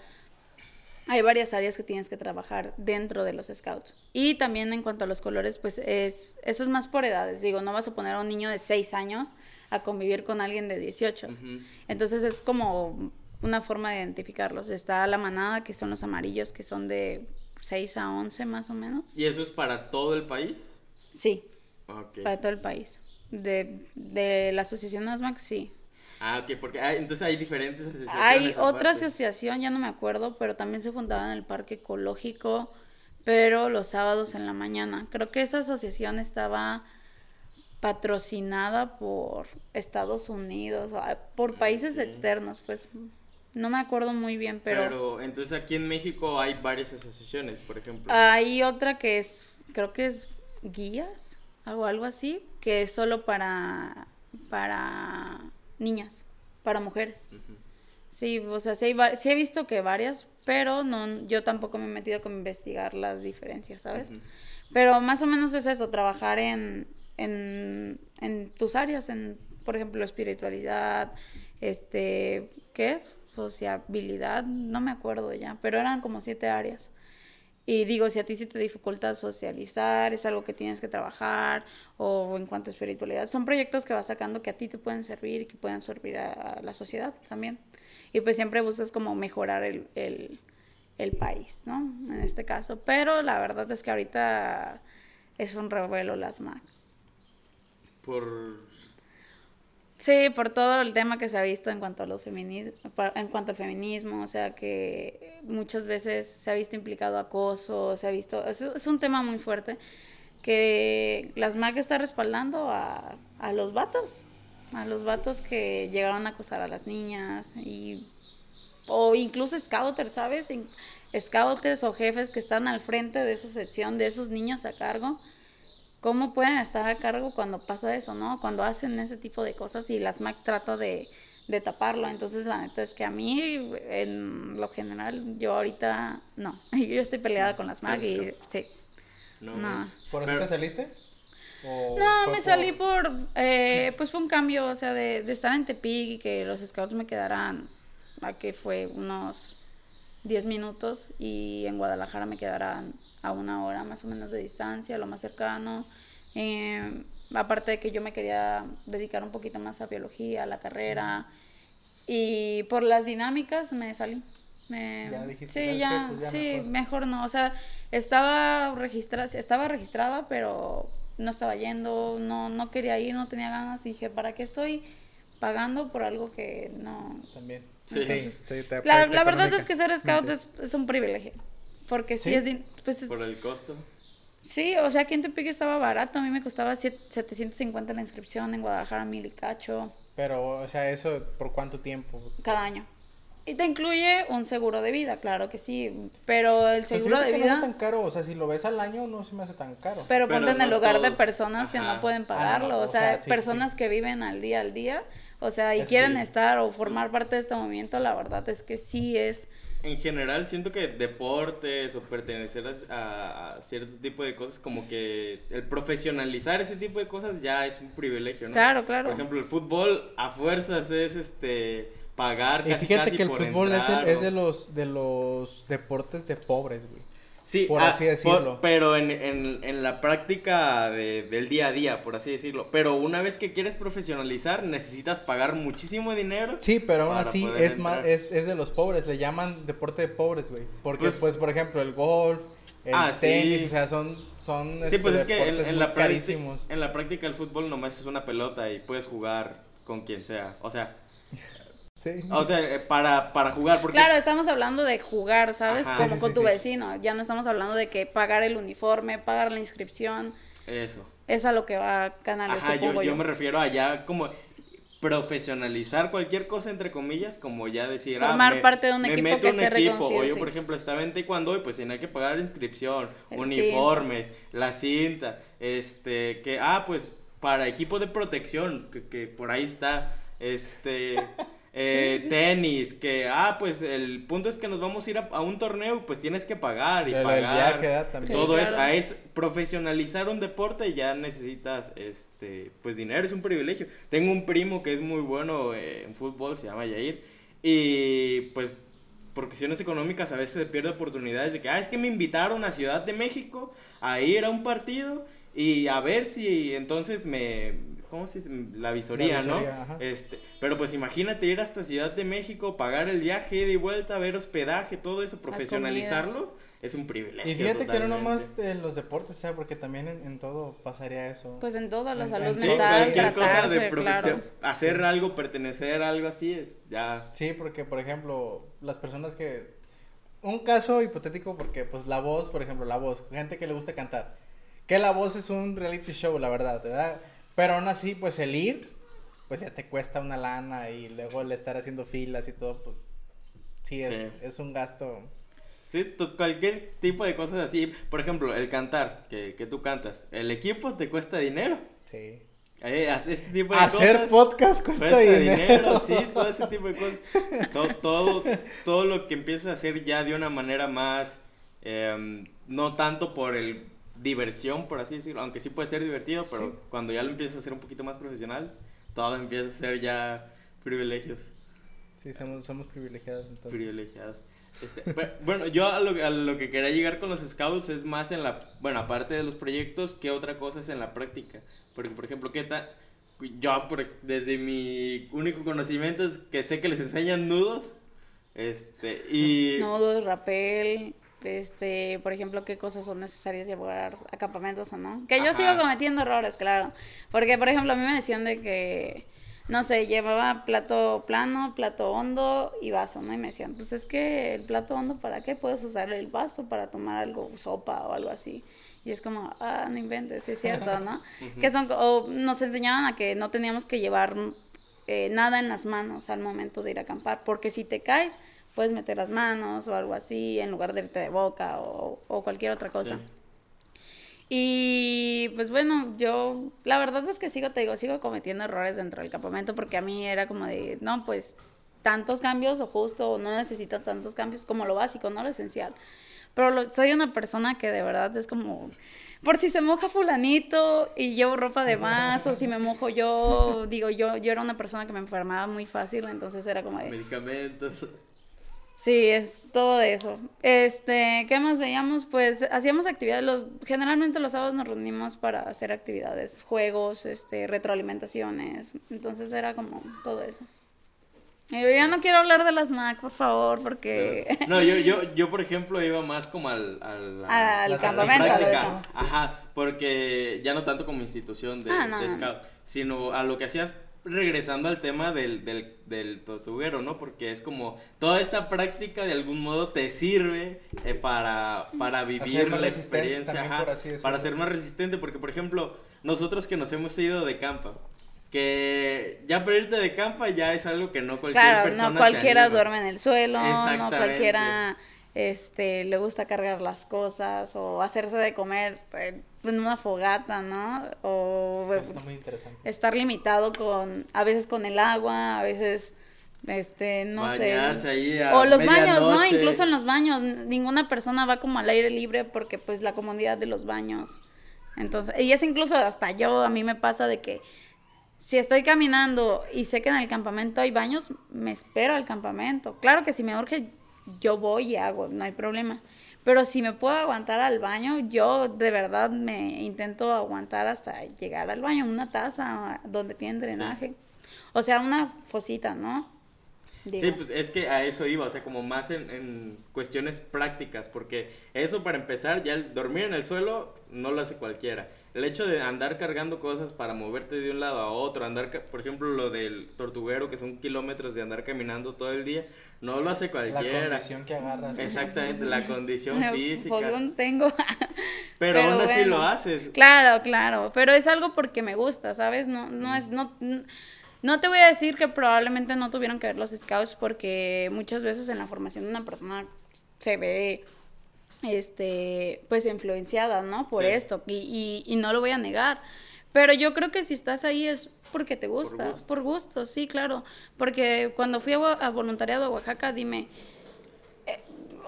hay varias áreas que tienes que trabajar dentro de los scouts. Y también en cuanto a los colores, pues es, eso es más por edades. Digo, no vas a poner a un niño de 6 años a convivir con alguien de 18. Entonces es como una forma de identificarlos. Está la manada, que son los amarillos, que son de 6 a 11 más o menos. ¿Y eso es para todo el país? Sí. Para todo el país. De, de la asociación ASMAC, sí. Ah, ok, porque hay, entonces hay diferentes asociaciones. Hay otra asociación, ya no me acuerdo, pero también se fundaba en el Parque Ecológico, pero los sábados en la mañana. Creo que esa asociación estaba patrocinada por Estados Unidos, por países externos, pues no me acuerdo muy bien, pero... Pero entonces aquí en México hay varias asociaciones, por ejemplo. Hay otra que es, creo que es guías, algo, algo así, que es solo para, para niñas, para mujeres. Sí, o sea, sí, he visto que varias, pero no, yo tampoco me he metido con investigar las diferencias, ¿sabes? Pero más o menos es eso, trabajar en, en, en tus áreas, en, por ejemplo, espiritualidad, este, ¿qué es? Sociabilidad, no me acuerdo ya, pero eran como siete áreas. Y digo, si a ti sí te dificulta socializar, es algo que tienes que trabajar, o en cuanto a espiritualidad, son proyectos que vas sacando que a ti te pueden servir y que pueden servir a, la sociedad también. Y pues siempre buscas como mejorar el, el, el país, ¿no? En este caso. Pero la verdad es que ahorita es un revuelo las MAC. Por Sí, por todo el tema que se ha visto en cuanto a los en cuanto al feminismo, o sea que muchas veces se ha visto implicado acoso, se ha visto, es, un tema muy fuerte que las MAC está respaldando a, a los vatos, a los vatos que llegaron a acosar a las niñas y o incluso scouters, ¿sabes? Scouters o jefes que están al frente de esa sección de esos niños a cargo ¿Cómo pueden estar a cargo cuando pasa eso, no? Cuando hacen ese tipo de cosas y las MAC trata de, taparlo. Entonces, la neta es que a mí, en lo general, yo ahorita no. Yo estoy peleada con las MAC y sí. No. ¿Por eso te saliste? no, me salí por, eh, pues fue un cambio, o sea, de, de estar en Tepic y que los scouts me quedaran, a que fue unos 10 minutos y en Guadalajara me quedarán a una hora más o menos de distancia, lo más cercano. Eh, aparte de que yo me quería dedicar un poquito más a biología, a la carrera. Y por las dinámicas me salí. Me, sí, ya, pues sí, mejor. no. O sea, estaba registrada, estaba registrada, pero no estaba yendo, no, no quería ir, no tenía ganas. dije, ¿para qué estoy pagando por algo que no? También. Sí, la, la verdad es que ser scout es, es un privilegio. Porque sí, es, pues ¿Por el costo? Sí, o sea, aquí en Tepic estaba barato. A mí me costaba 750 la inscripción, en Guadalajara mil y cacho. Pero, o sea, ¿eso por cuánto tiempo? Cada año. Y te incluye un seguro de vida, claro que sí, pero el pues seguro de vida... No es tan caro, o sea, si lo ves al año no se me hace tan caro. Pero, ponte en el lugar de personas que no pueden ah, pagarlo, o, sea, personas que viven al día al día, o sea, y quieren estar o formar parte de este movimiento, la verdad es que sí es en general siento que deportes o pertenecer a, cierto tipo de cosas, como que el profesionalizar ese tipo de cosas ya es un privilegio, ¿no? Claro, claro. Por ejemplo, el fútbol a fuerzas es este pagar casi, fíjate que el fútbol es, es, de los de los deportes de pobres, güey. Sí, por ah, así decirlo. pero en, en, en, la práctica de, del día a día, por así decirlo. Pero una vez que quieres profesionalizar, necesitas pagar muchísimo dinero. Sí, pero aún así es, más, es, es, de los pobres, le llaman deporte de pobres, güey. Porque, pues, pues, por ejemplo, el golf, el ah, tenis, o sea, son, son sí, pues este, es que en, en la carísimos. En la práctica el fútbol nomás es una pelota y puedes jugar con quien sea. O sea, o sea, eh, para, para jugar. Porque... Claro, estamos hablando de jugar, ¿sabes? Como con tu vecino. Ya no estamos hablando de que pagar el uniforme, pagar la inscripción. Eso. Es a lo que va a Canales, Ajá, yo, yo. me refiero a ya como profesionalizar cualquier cosa, entre comillas, como ya decir... Ah, Formar parte de un equipo que esté equipo. O yo, por ejemplo, estaba en taekwondo y pues tenía que pagar inscripción, uniformes, la cinta, este, que, ah, pues para equipo de protección, que, que por ahí está, este... Eh, tenis, que, ah, pues el punto es que nos vamos a ir a, un torneo, pues tienes que pagar y pagar. Todo eso, es profesionalizar un deporte ya necesitas, este, pues dinero, es un privilegio. Tengo un primo que es muy bueno eh, en fútbol, se llama Yair, y pues por cuestiones económicas a veces se pierde oportunidades de que, ah, es que me invitaron a Ciudad de México a ir a un partido y a ver si entonces me ¿cómo se dice? La visoría, ¿no? Este, pero pues imagínate ir hasta Ciudad de México, pagar el viaje, ida y vuelta, ver hospedaje, todo eso, profesionalizarlo, es un privilegio. Y fíjate que no nomás en los deportes, sea, porque también en, todo pasaría eso. Pues en todo, la salud mental, cualquier cosa de profesión, hacer algo, pertenecer a algo así es ya. Sí, porque por ejemplo, las personas que un caso hipotético porque pues la voz, por ejemplo, la voz, gente que le gusta cantar. Que la voz es un reality show, la verdad, ¿verdad? Pero aún así, pues el ir, pues ya te cuesta una lana y luego el estar haciendo filas y todo, pues sí es, es un gasto. Sí, cualquier tipo de cosas así. Por ejemplo, el cantar, que, que tú cantas. El equipo te cuesta dinero. Sí. Eh, este tipo de Hacer podcast cuesta, dinero. Sí, todo ese tipo de cosas. todo, todo, todo, lo que empiezas a hacer ya de una manera más, eh, no tanto por el diversión, por así decirlo, aunque sí puede ser divertido, pero cuando ya lo empiezas a hacer un poquito más profesional, todo empieza a ser ya privilegios. Sí, somos, somos privilegiados entonces. Privilegiados. Este, bueno, yo a lo, a lo, que quería llegar con los scouts es más en la, bueno, aparte de los proyectos, ¿qué otra cosa es en la práctica? Porque, por ejemplo, ¿qué tal? Yo, desde mi único conocimiento es que sé que les enseñan nudos, este, y... Nudos, rapel, este, por ejemplo, qué cosas son necesarias llevar a campamentos o no. Que yo sigo cometiendo errores, claro. Porque, por ejemplo, a mí me decían de que, no sé, llevaba plato plano, plato hondo y vaso, ¿no? Y me decían, pues es que el plato hondo, ¿para qué? Puedes usar el vaso para tomar algo, sopa o algo así. Y es como, ah, no inventes, es cierto, ¿no? que son, o nos enseñaban a que no teníamos que llevar eh, nada en las manos al momento de ir a acampar, porque si te caes, puedes meter las manos o algo así en lugar de irte de boca o, o cualquier otra cosa. Y pues bueno, yo la verdad es que sigo, te digo, sigo cometiendo errores dentro del campamento porque a mí era como de, no, pues tantos cambios o justo no necesitas tantos cambios como lo básico, no lo esencial. Pero soy una persona que de verdad es como, por si se moja fulanito y llevo ropa de más o si me mojo yo, digo, yo, yo era una persona que me enfermaba muy fácil, entonces era como de... Medicamentos. Sí, es todo eso. Este, ¿qué más veíamos? Pues hacíamos actividades, los, generalmente los sábados nos reunimos para hacer actividades, juegos, este, retroalimentaciones, entonces era como todo eso. Y yo ya no quiero hablar de las Mac, por favor, porque... No, yo, yo, yo por ejemplo iba más como al... Al, al campamento. Ajá, porque ya no tanto como institución de, ah, de scout, sino a lo que hacías regresando al tema del, del, del, tortuguero, ¿no? Porque es como toda esta práctica de algún modo te sirve eh, para, para vivir la experiencia, para ser más resistente, porque por ejemplo, nosotros que nos hemos ido de campo, que ya para irte de campa ya es algo que no cualquier claro, no cualquiera duerme en el suelo, no cualquiera este le gusta cargar las cosas o hacerse de comer en una fogata, ¿no? O Está muy interesante. estar limitado con a veces con el agua, a veces este, no sé. o los baños, ¿no? Incluso en los baños, ninguna persona va como al aire libre porque pues la comodidad de los baños. Entonces, y es incluso hasta yo, a mí me pasa de que si estoy caminando y sé que en el campamento hay baños, me espero al campamento. Claro que si me urge, yo voy y hago, no hay problema. Pero si me puedo aguantar al baño, yo de verdad me intento aguantar hasta llegar al baño, una taza donde tiene drenaje. O sea, una fosita, ¿no? Sí, pues es que a eso iba, o sea, como más en, en, cuestiones prácticas, porque eso para empezar, ya el dormir en el suelo no lo hace cualquiera. El hecho de andar cargando cosas para moverte de un lado a otro, andar, por ejemplo, lo del tortuguero, que son kilómetros de andar caminando todo el día, no lo hace cualquiera. La condición que agarras. Exactamente, la condición física. Pues tengo. pero, aún así lo haces. Claro, claro, pero es algo porque me gusta, ¿sabes? No, no es, no no te voy a decir que probablemente no tuvieron que ver los scouts porque muchas veces en la formación de una persona se ve este pues influenciada, ¿no? Por esto y, y, no lo voy a negar. Pero yo creo que si estás ahí es porque te gusta, por gusto, sí, claro. Porque cuando fui a, a voluntariado a Oaxaca, dime,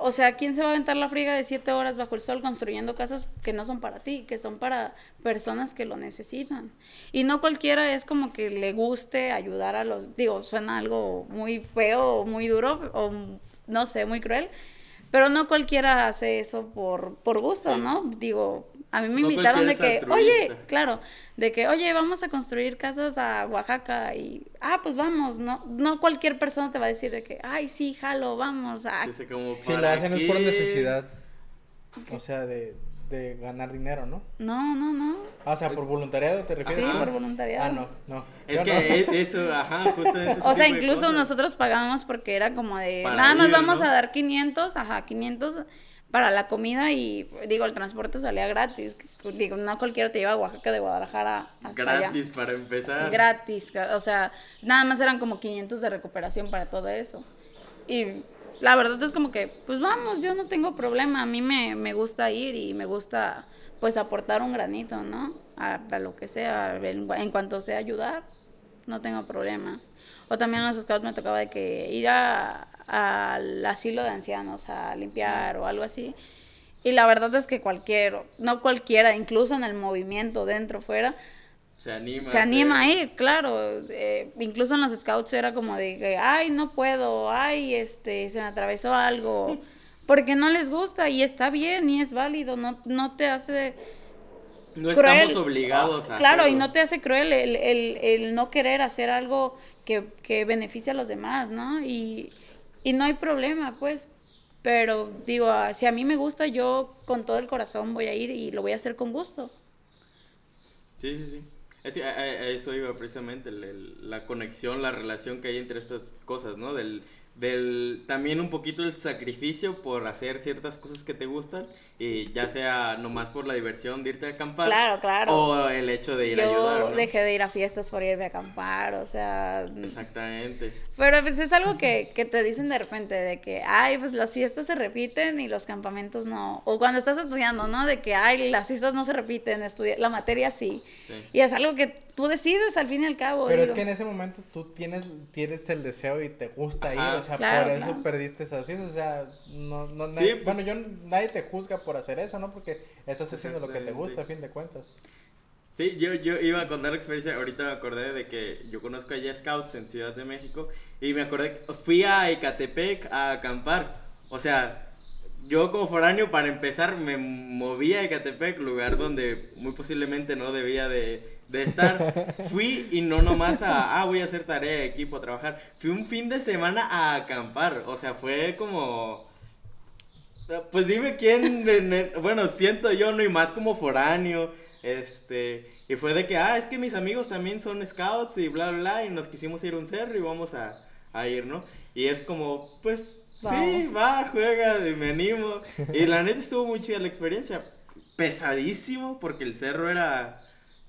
o sea, ¿quién se va a aventar la friga de siete horas bajo el sol construyendo casas que no son para ti, que son para personas que lo necesitan? Y no cualquiera es como que le guste ayudar a los, digo, suena algo muy feo, muy duro, o no sé, muy cruel, pero no cualquiera hace eso por, por gusto, ¿no? Digo, a mí me invitaron de que, oye, claro, de que, oye, vamos a construir casas a Oaxaca y, ah, pues vamos, no no cualquier persona te va a decir de que, ay, sí, jalo, vamos. A... Sí, como si lo hacen es por necesidad, o sea, de, de ganar dinero, ¿no? No, no, no. Ah, o sea, por voluntariado te refieres. Sí, por voluntariado. Ah, no, no. Es que eso, ajá, justamente. o sea, incluso nosotros pagábamos porque era como de, nada más vamos a dar 500, ajá, 500 para la comida y digo, el transporte salía gratis. Digo, no cualquiera te lleva a Oaxaca de Guadalajara hasta Gratis para empezar. Gratis, o sea, nada más eran como 500 de recuperación para todo eso. Y la verdad es como que, pues vamos, yo no tengo problema, a mí me, me gusta ir y me gusta pues aportar un granito, ¿no? A, lo que sea, en, cuanto sea ayudar, no tengo problema. O también en los scouts me tocaba de que ir a, al asilo de ancianos a limpiar o algo así. Y la verdad es que cualquier, no cualquiera, incluso en el movimiento, dentro, fuera, se anima. Se anima a ir, claro. Eh, incluso en los scouts era como de ay, no puedo, ay, este, se me atravesó algo. Porque no les gusta y está bien y es válido, no, no te hace... No estamos obligados a... Claro, y no te hace cruel el, el, el no querer hacer algo que, que beneficie a los demás, ¿no? Y, y no hay problema, pues. Pero digo, ah, si a mí me gusta, yo con todo el corazón voy a ir y lo voy a hacer con gusto. Sí, sí, sí. Eso iba precisamente, la conexión, la relación que hay entre estas cosas, ¿no? Del, del también un poquito el sacrificio por hacer ciertas cosas que te gustan y ya sea nomás por la diversión de irte a acampar claro claro. o el hecho de ir a ayudar yo dejé de ir a fiestas por irme a acampar o sea exactamente. Pero pues es algo que, que te dicen de repente de que ay pues las fiestas se repiten y los campamentos no o cuando estás estudiando no de que ay las fiestas no se repiten estudia la materia sí. y es algo que tú decides al fin y al cabo pero es que en ese momento tú tienes tienes el deseo y te gusta ir o sea por eso perdiste esas fiestas o sea no, no pues bueno yo nadie te juzga por hacer eso, ¿no? Porque estás haciendo lo que te gusta a fin de cuentas. Sí, yo, yo iba a contar la experiencia, ahorita me acordé de que yo conozco allá Scouts en Ciudad de México y me acordé, fui a Ecatepec a acampar, o sea, yo como foráneo para empezar me moví a Ecatepec, lugar donde muy posiblemente no debía de, de estar. Fui y no nomás a, ah, voy a hacer tarea de equipo, a trabajar. Fui un fin de semana a acampar, o sea, fue como pues dime quién, bueno, siento yo, no, y más como foráneo, este, y fue de que, ah, es que mis amigos también son scouts y bla, bla, bla, y nos quisimos ir a un cerro y vamos a, ir, ¿no? Y es como, pues, sí, va, juega, y me animo. Y la neta estuvo muy chida la experiencia, pesadísimo, porque el cerro era,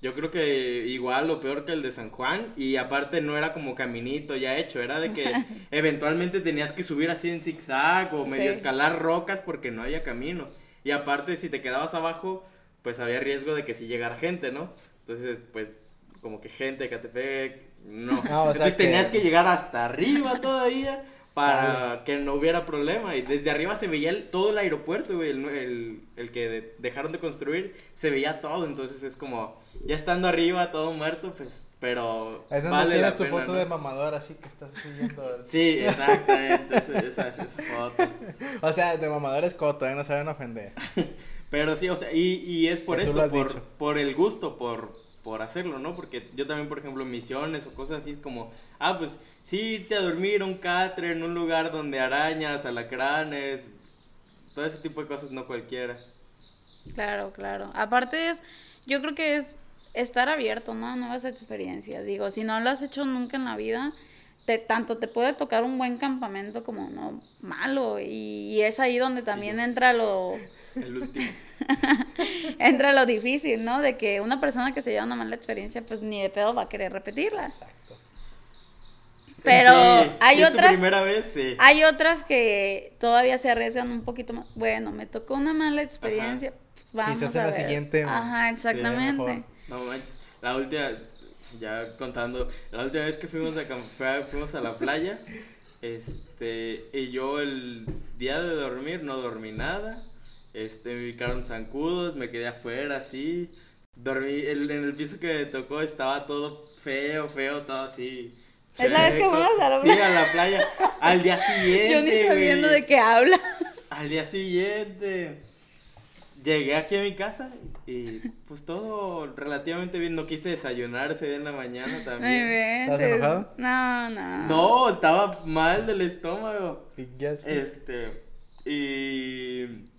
yo creo que igual o peor que el de San Juan. Y aparte no era como caminito ya hecho, era de que eventualmente tenías que subir así en zigzag o medio escalar rocas porque no había camino. Y aparte si te quedabas abajo, pues había riesgo de que si llegara gente, ¿no? Entonces, pues como que gente de Catepec, no. Entonces tenías que llegar hasta arriba todavía para que no hubiera problema. Y desde arriba se veía todo el aeropuerto, güey, el, el, que dejaron de construir, se veía todo. Entonces es como, ya estando arriba, todo muerto, pues, pero. Es donde vale tienes tu foto de mamador, así que estás siguiendo. sí, exactamente, esa, esa, foto. O sea, de mamador es coto, ¿eh? no saben ofender. pero sí, o sea, y, y es por eso, por, por el gusto, por, por hacerlo, ¿no? Porque yo también, por ejemplo, misiones o cosas así, es como, ah, pues sí, irte a dormir a un catre en un lugar donde arañas, alacranes, todo ese tipo de cosas, no cualquiera. Claro, claro. Aparte es, yo creo que es estar abierto, ¿no? A nuevas experiencias. Digo, si no lo has hecho nunca en la vida, te, tanto te puede tocar un buen campamento como uno malo. Y, es ahí donde también entra lo... El último. entra lo difícil, ¿no? De que una persona que se lleva una mala experiencia, pues ni de pedo va a querer repetirla. Exacto. Pero hay otras. Primera vez, sí. Hay otras que todavía se arriesgan un poquito más. Bueno, me tocó una mala experiencia. Pues vamos Quizás a la siguiente. Ajá, exactamente. no manches. La última, ya contando, la última vez que fuimos a, fuimos a la playa, este, y yo el día de dormir no dormí nada. Este, me picaron zancudos, me quedé afuera así. Dormí, en el piso que me tocó estaba todo feo, feo, todo así es la vez que fuimos a la playa. Sí, a la playa. Al día siguiente. Yo ni sabiendo de qué habla. Al día siguiente. Llegué aquí a mi casa y pues todo relativamente bien. No quise desayunar ese día en la mañana también. ¿Estás enojado? No, no. No, estaba mal del estómago. Y ya sí. Este. Y.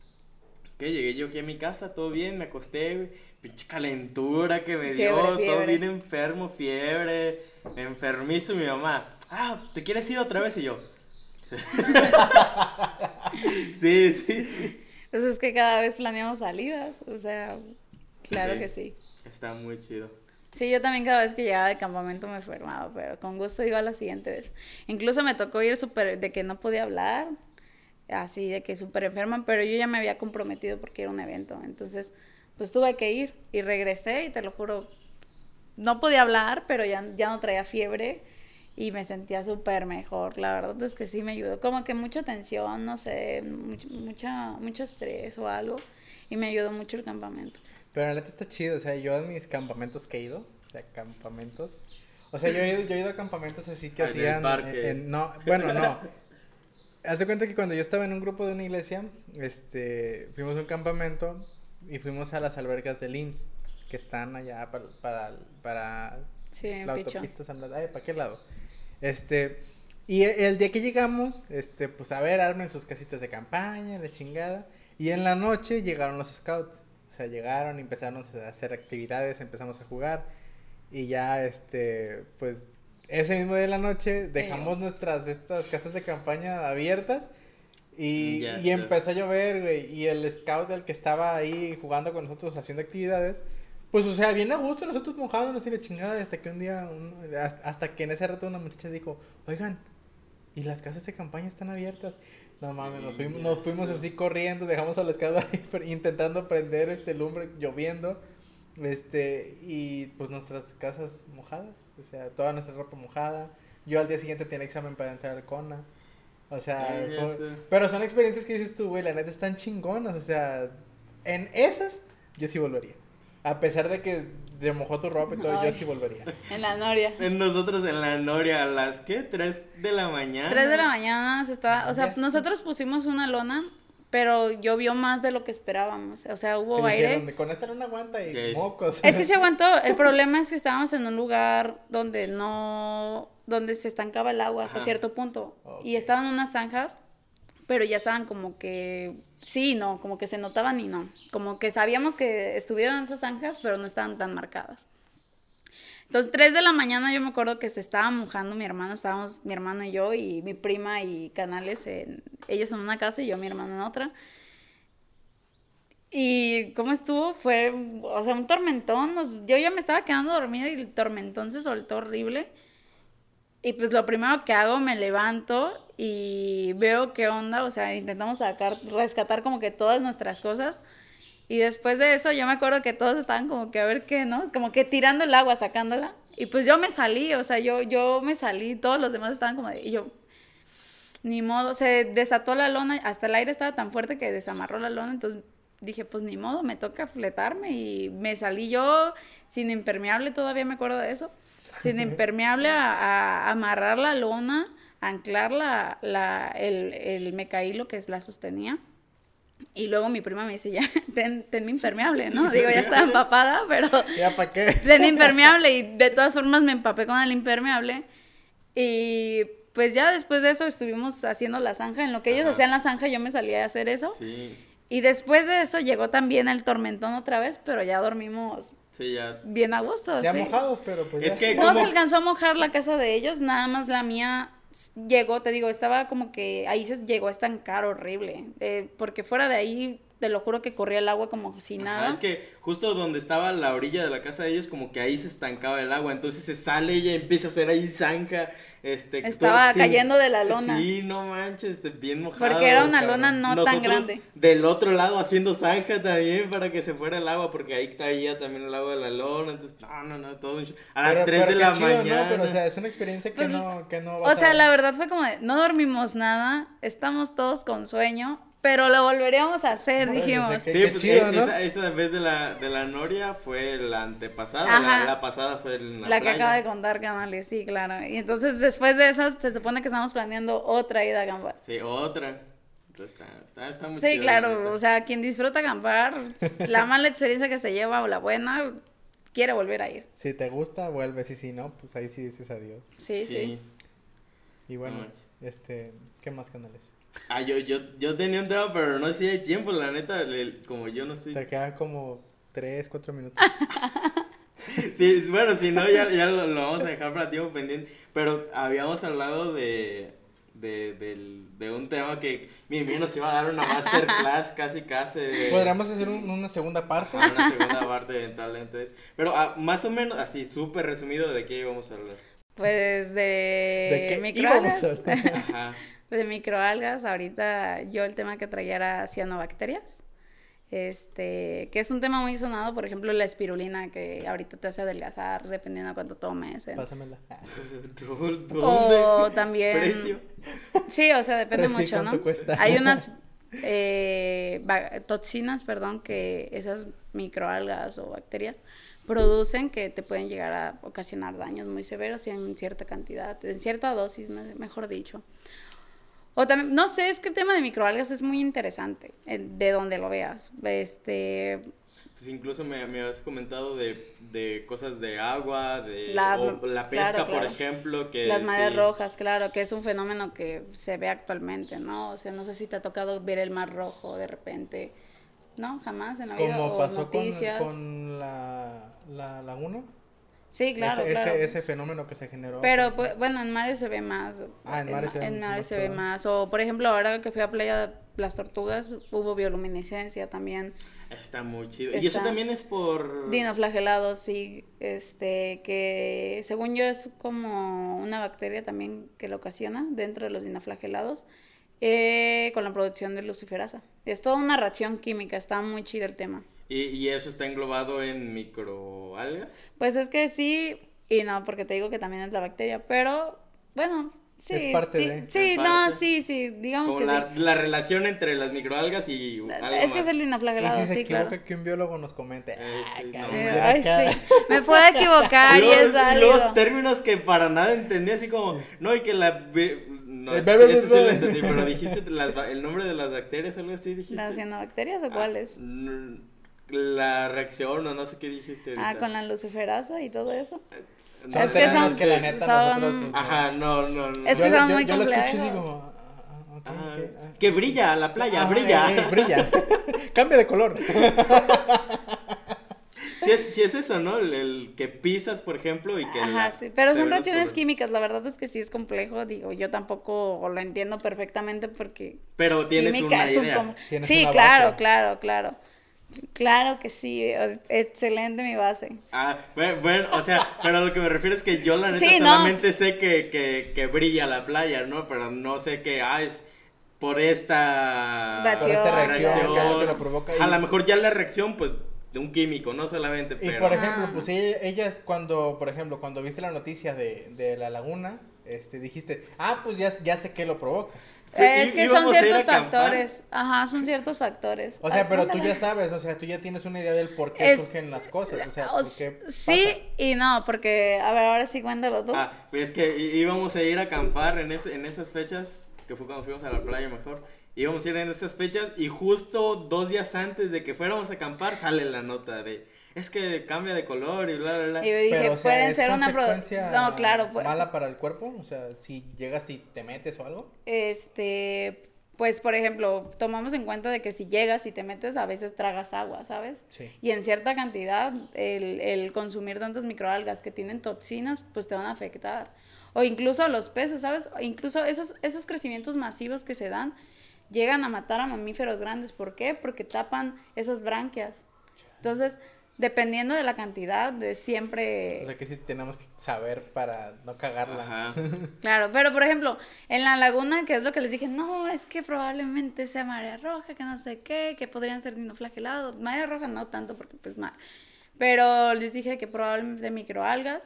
¿Qué? Llegué yo aquí a mi casa, todo bien, me acosté, pinche calentura que me dio, todo bien enfermo, fiebre, enfermizo mi mamá. Ah, ¿te quieres ir otra vez? Y yo. sí, sí, sí. Pues es que cada vez planeamos salidas, o sea, claro que sí. Está muy chido. Sí, yo también cada vez que llegaba de campamento me enfermaba, pero con gusto iba la siguiente vez. Incluso me tocó ir súper, de que no podía hablar, así de que súper enferma, pero yo ya me había comprometido porque era un evento, entonces pues tuve que ir y regresé y te lo juro, no podía hablar, pero ya, ya no traía fiebre y me sentía súper mejor. La verdad es que sí me ayudó. Como que mucha tensión, no sé, mucho, mucha, mucho estrés o algo. Y me ayudó mucho el campamento. Pero la neta está chido. O sea, yo en mis campamentos que he ido, o sea, campamentos. O sea, yo he ido, yo he ido a campamentos así que hacían. no, bueno, no. Haz de cuenta que cuando yo estaba en un grupo de una iglesia, este, fuimos a un campamento y fuimos a las albergas del IMSS, que están allá para, para, para la autopista San Blas. ¿para qué lado? Este, y el, día que llegamos, este, pues a ver, armen sus casitas de campaña, de chingada. Y en la noche llegaron los scouts. O sea, llegaron, empezaron a hacer actividades, empezamos a jugar. Y ya, este, pues, ese mismo día de la noche dejamos nuestras, estas casas de campaña abiertas y, y empezó a llover, güey. Y el scout, el que estaba ahí jugando con nosotros, haciendo actividades, pues, o sea, bien a gusto, nosotros mojándonos y la chingada. Hasta que un día, hasta que en ese rato una muchacha dijo, oigan, ¿y las casas de campaña están abiertas? No mames, nos fuimos, nos fuimos así corriendo, dejamos al scout ahí intentando prender este lumbre, lloviendo. Este, y pues nuestras casas mojadas, o sea, toda nuestra ropa mojada. Yo al día siguiente tenía examen para entrar al CONA. O sea, pero son experiencias que dices tú, güey, la neta están chingonas. O sea, en esas yo sí volvería. A pesar de que te mojó tu ropa y todo, yo sí volvería. En la Noria. En nosotros en la Noria, ¿a las qué? ¿Tres de la mañana? Tres de la mañana se estaba. O sea, nosotros pusimos una lona pero llovió más de lo que esperábamos. O sea, hubo aire. con esta no aguanta y mocos. Es que se aguantó. El problema es que estábamos en un lugar donde no. donde se estancaba el agua hasta cierto punto. Y estaban unas zanjas, pero ya estaban como que. Sí, no, como que se notaban y no. Como que sabíamos que estuvieron esas zanjas, pero no estaban tan marcadas. Entonces, 3 de la mañana yo me acuerdo que se estaba mojando mi hermano, estábamos mi hermano y yo y mi prima y Canales, ellos en una casa y yo mi hermano en otra. Y cómo estuvo, fue, o sea, un tormentón. Yo ya me estaba quedando dormida y el tormentón se soltó horrible. Y pues lo primero que hago, me levanto y veo qué onda, o sea, intentamos sacar, rescatar como que todas nuestras cosas. Y después de eso yo me acuerdo que todos estaban como que a ver qué, ¿no? Como que tirando el agua, sacándola. Y pues yo me salí, o sea, yo, yo me salí, todos los demás estaban como de, y yo, ni modo, se desató la lona, hasta el aire estaba tan fuerte que desamarró la lona, entonces dije, pues ni modo, me toca fletarme y me salí yo sin impermeable, todavía me acuerdo de eso, sin impermeable a, amarrar la lona, anclar la, la, el, el mecaílo que la sostenía. Y luego mi prima me dice, ya, ten, ten impermeable, ¿no? Digo, ya estaba empapada, pero... ¿Ya para qué? Ten impermeable y de todas formas me empapé con el impermeable. Y pues ya después de eso estuvimos haciendo la zanja. En lo que ellos hacían la zanja yo me salía a hacer eso. Sí. Y después de eso llegó también el tormentón otra vez, pero ya dormimos sí, ya. bien a gusto. Ya mojados, pero pues. Es que no se alcanzó a mojar la casa de ellos, nada más la mía llegó, te digo, estaba como que ahí se llegó a estancar horrible. Eh, porque fuera de ahí te lo juro que corría el agua como si nada. es que justo donde estaba la orilla de la casa de ellos, como que ahí se estancaba el agua, entonces se sale y empieza a hacer ahí zanja, este... Estaba cayendo de la lona. Sí, no manches, este, bien mojado. Porque era una lona no tan grande. del otro lado haciendo zanja también para que se fuera el agua, porque ahí caía también el agua de la lona, entonces, no, no, no, todo A las 3 de la mañana. ¿no? Pero, o sea, es una experiencia que pues, no, que no O sea, la verdad fue como de, no dormimos nada, estamos todos con sueño, pero lo volveríamos a hacer, dijimos. sí, pues, chido, ¿no? esa, esa, vez de la, de la Noria fue la antepasada, la, la, pasada fue la, la que acaba de contar Canales, sí, claro. Y entonces después de eso se supone que estamos planeando otra ida a acampar. Sí, otra. Está, está, está muy sí, claro, o sea, quien disfruta acampar, la mala experiencia que se lleva o la buena, quiere volver a ir. Si te gusta, vuelves, y si no, pues ahí sí dices adiós. Sí, sí. Y bueno, este, ¿qué más canales? Ah, yo, yo, yo tenía un tema, pero no sé si hay tiempo, la neta, como yo no sé. Te quedan como 3, 4 minutos. sí, bueno, si no, ya, ya lo, vamos a dejar para tiempo pendiente. Pero habíamos hablado de, de, del, de un tema que mi amigo nos iba a dar una masterclass casi casi. Podríamos hacer una segunda parte. Ah, una segunda parte eventualmente. Pero ah, más o menos, así, súper resumido, ¿de qué íbamos a hablar? Pues de, ¿De qué. Ajá. De microalgas, ahorita yo el tema que traía era cianobacterias. Este, que es un tema muy sonado, por ejemplo, la espirulina, que ahorita te hace adelgazar dependiendo de cuánto tomes. Pásamela. O también. ¿Precio? Sí, o sea, depende mucho, ¿no? Cuesta? Hay unas eh, toxinas, perdón, que esas microalgas o bacterias producen que te pueden llegar a ocasionar daños muy severos y en cierta cantidad, en cierta dosis, mejor dicho. O también, no sé, es que el tema de microalgas es muy interesante, de donde lo veas. Este... Pues incluso me, me habías comentado de, de, cosas de agua, de la, la pesca, por ejemplo. que Las mareas rojas, claro, que es un fenómeno que se ve actualmente, ¿no? O sea, no sé si te ha tocado ver el mar rojo de repente, ¿no? Jamás en la vida. Como pasó con, con la, la laguna. Sí, claro, ese, claro. Ese, fenómeno que se generó. Pero, pues, bueno, en mares se ve más. Ah, en mares, en, mares se ve más. O, por ejemplo, ahora que fui a Playa Las Tortugas, hubo bioluminiscencia también. Está muy chido. y eso también es por... Dinoflagelados, sí. Este, que según yo es como una bacteria también que lo ocasiona dentro de los dinoflagelados. Eh, con la producción de luciferasa. Es toda una reacción química, está muy chido el tema. ¿Y, ¿Y, eso está englobado en microalgas? Pues es que sí y no, porque te digo que también es la bacteria, pero bueno, sí. Es parte de. Sí, no, sí, sí, digamos que la, sí. La relación entre las microalgas y algo Es que es el dinoflagelado, y si se sí, equivoca claro. que un biólogo nos comente. Eh, sí, ah, no, Ay, sí. Me puedo equivocar y, es válido. Los términos que para nada entendí, así como, no, y que la... No, El ese bebé- sí lo entendí, pero dijiste las el nombre de las bacterias, algo así dijiste. ¿Las cianobacterias o Ah, cuáles? La reacción o no sé qué dijiste ahorita. Ah, con la luciferasa y todo eso. No es que son- que la neta son- nosotros. pues, Ajá, no, no, no. Es que yo, son yo- muy yo lo escucho y complejos. digo. ah, ah, Ah, ah. que brilla la playa, Ah, brilla. eh, eh, brilla. Cambia de color. Sí es, sí es eso, ¿no? El, el que pisas, por ejemplo, y que... Ajá, la- sí, pero son reacciones químicas, la verdad es que sí es complejo, digo, yo tampoco lo entiendo perfectamente porque Pero tienes una es un idea. com- Tienes Sí, una claro, claro, claro. Claro que sí, excelente mi base. Ah, bueno, o sea, pero lo que me refiero es que yo la neta solamente sé que, que, que, brilla la playa, ¿no? Pero no sé que, ah, es por esta, reacción, que lo provoca. A lo mejor ya la reacción, pues, de un químico, no solamente. Y por ejemplo, pues ellas cuando, por ejemplo, cuando viste la noticia de, de la laguna, este, dijiste, ah, pues ya, ya sé qué lo provoca. Es que son ciertos factores. Ajá, son ciertos factores. O sea, pero tú ya sabes, o sea, tú ya tienes una idea del por qué surgen las cosas. O sea, ¿por qué Sí y no, porque, a ver, ahora sí cuéntalo tú. Ah, pues es que íbamos a ir a acampar en, en esas fechas, que fue cuando fuimos a la playa mejor. Íbamos a ir en esas fechas y justo dos días antes de que fuéramos a acampar sale la nota de es que cambia de color y bla, bla, bla. Y yo dije, pueden ser una producción. No, claro. Pues... ¿Mala para el cuerpo? O sea, si llegas y te metes o algo. Este, pues, por ejemplo, tomamos en cuenta de que si llegas y te metes, a veces tragas agua, ¿sabes? Sí. Y en cierta cantidad, el, el consumir tantas microalgas que tienen toxinas, pues te van a afectar. O incluso los peces, ¿sabes? incluso esos, esos crecimientos masivos que se dan llegan a matar a mamíferos grandes. ¿Por qué? Porque tapan esas branquias. Entonces, Dependiendo de la cantidad, de siempre... O sea que sí tenemos que saber para no cagarla. claro, pero por ejemplo, en la laguna, que es lo que les dije, no, es que probablemente sea marea roja, que no sé qué, que podrían ser dinoflagelados. Marea roja no tanto porque pues mal. Pero les dije que probablemente microalgas.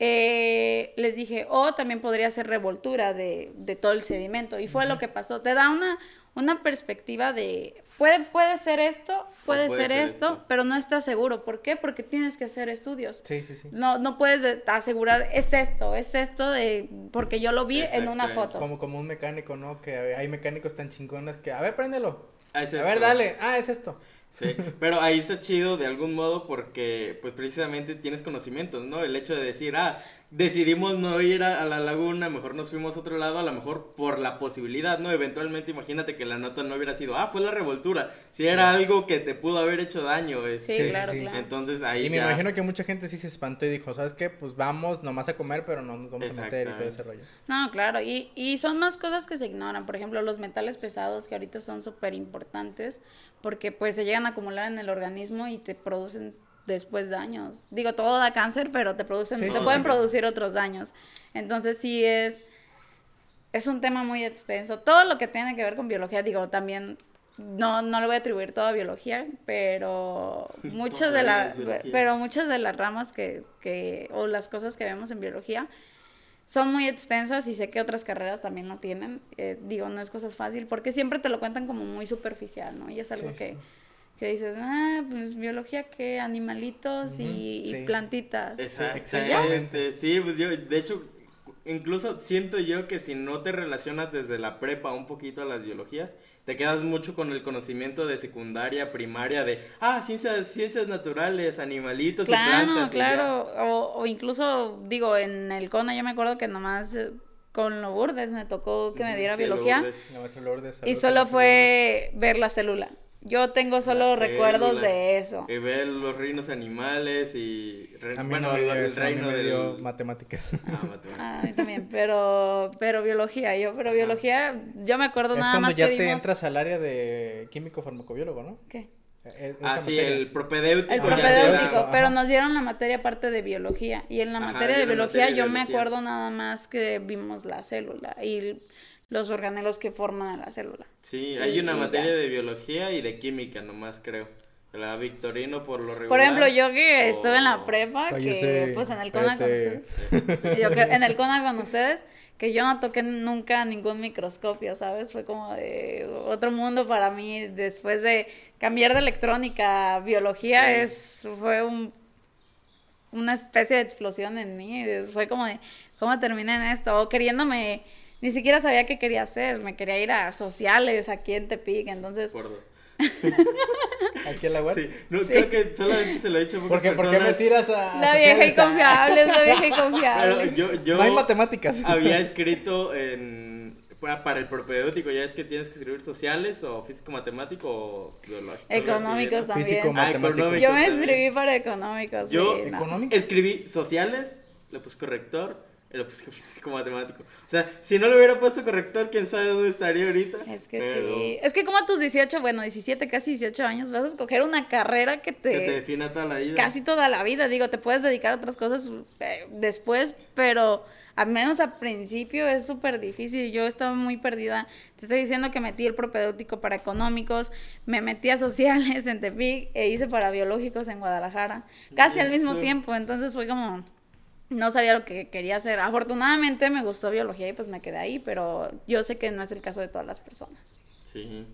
Eh, les dije, o también podría ser revoltura de, de todo el sedimento. Y fue lo que pasó. Te da una, una perspectiva de, puede, puede ser esto, puede, ser, esto, pero no estás seguro. ¿Por qué? Porque tienes que hacer estudios. Sí, sí, sí. No, no puedes asegurar, es esto, es esto, de, porque yo lo vi en una foto. Como, como un mecánico, ¿no? Que hay mecánicos tan chingones que, a ver, préndelo. Ah, a ver, dale, ah, es esto. Sí, pero ahí está chido de algún modo porque pues precisamente tienes conocimientos, ¿no? El hecho de decir, ah, decidimos no ir a, la laguna, mejor nos fuimos a otro lado, a lo mejor por la posibilidad, ¿no? Eventualmente imagínate que la nota no hubiera sido, ah, fue la revoltura, si era algo que te pudo haber hecho daño. Es, sí, claro, claro. Entonces ahí... Y me imagino que mucha gente sí se espantó y dijo, ¿sabes qué? Pues vamos nomás a comer, pero no nos vamos a meter y todo ese rollo. No, claro, y, y son más cosas que se ignoran, por ejemplo, los metales pesados que ahorita son súper importantes porque pues se llegan a acumular en el organismo y te producen después daños. Digo, todo da cáncer, pero te producen, te pueden producir otros daños. Entonces sí es, es un tema muy extenso. Todo lo que tiene que ver con biología, digo, también no, no le voy a atribuir todo a biología, pero muchas de las, pero muchas de las ramas que, que, o las cosas que vemos en biología son muy extensas y sé que otras carreras también lo tienen. Eh, digo, no es cosa fácil porque siempre te lo cuentan como muy superficial, ¿no? Y es algo que que dices, ah, pues biología que animalitos y, plantitas. exactamente, sí, pues yo, de hecho, incluso siento yo que si no te relacionas desde la prepa un poquito a las biologías, te quedas mucho con el conocimiento de secundaria, primaria, de, ah, ciencias, ciencias naturales, animalitos y plantas. Claro, claro, o, o incluso, digo, en el CONA yo me acuerdo que nomás eh, con Lourdes me tocó que me diera biología. y solo fue ver la célula. Yo tengo solo recuerdos de eso. Y ver los reinos animales y... bueno, el reino de matemáticas. Ah, matemáticas. Ah, a mí también, pero, pero biología, yo, pero biología, yo me acuerdo nada más que cuando ya te entras al área de químico farmacobiólogo, ¿no? ¿Qué? E, e, ah, sí, el propedéutico. El propedéutico, pero nos dieron la materia parte de biología. Y en la materia de biología yo me acuerdo nada más que vimos la célula. Y los organelos que forman a la célula. Sí, hay una materia de biología y de química nomás, creo. La Victorino por lo regular. Por ejemplo, yo que estuve en la prepa, que pues en el CONA con ustedes. yo que en el CONA con ustedes, que yo no toqué nunca ningún microscopio, ¿sabes? Fue como de otro mundo para mí. Después de cambiar de electrónica a biología, es, fue un, una especie de explosión en mí. Fue como de, ¿cómo terminé en esto? O queriéndome ni siquiera sabía qué quería hacer. Me quería ir a sociales aquí en Tepic, entonces... ¿Aquí en la web? Sí, no, creo que solamente se lo he dicho porque ¿Por qué me tiras a.? La vieja y confiable, es la vieja y confiable. yo, yo no hay matemáticas. Había escrito en. Para el propedéutico, ya es que tienes que escribir sociales o físico-matemático o biológico. Económicos también. Físico, matemático. yo me escribí para económicos. Yo escribí sociales, le puse corrector lo puse físico matemático. O sea, si no le hubiera puesto corrector, quién sabe dónde estaría ahorita. Es que sí. Es que como a tus 18, bueno, 17, casi 18 años, vas a escoger una carrera que te... Que te defina toda la vida. Casi toda la vida. Digo, te puedes dedicar a otras cosas eh, después, pero al menos al principio es súper difícil. Yo estaba muy perdida. Te estoy diciendo que metí el propedéutico para económicos, me metí a sociales en Tepic e hice para biológicos en Guadalajara. Casi al mismo tiempo. Entonces fue como no sabía lo que quería hacer. Afortunadamente me gustó biología y pues me quedé ahí, pero yo sé que no es el caso de todas las personas. Sí.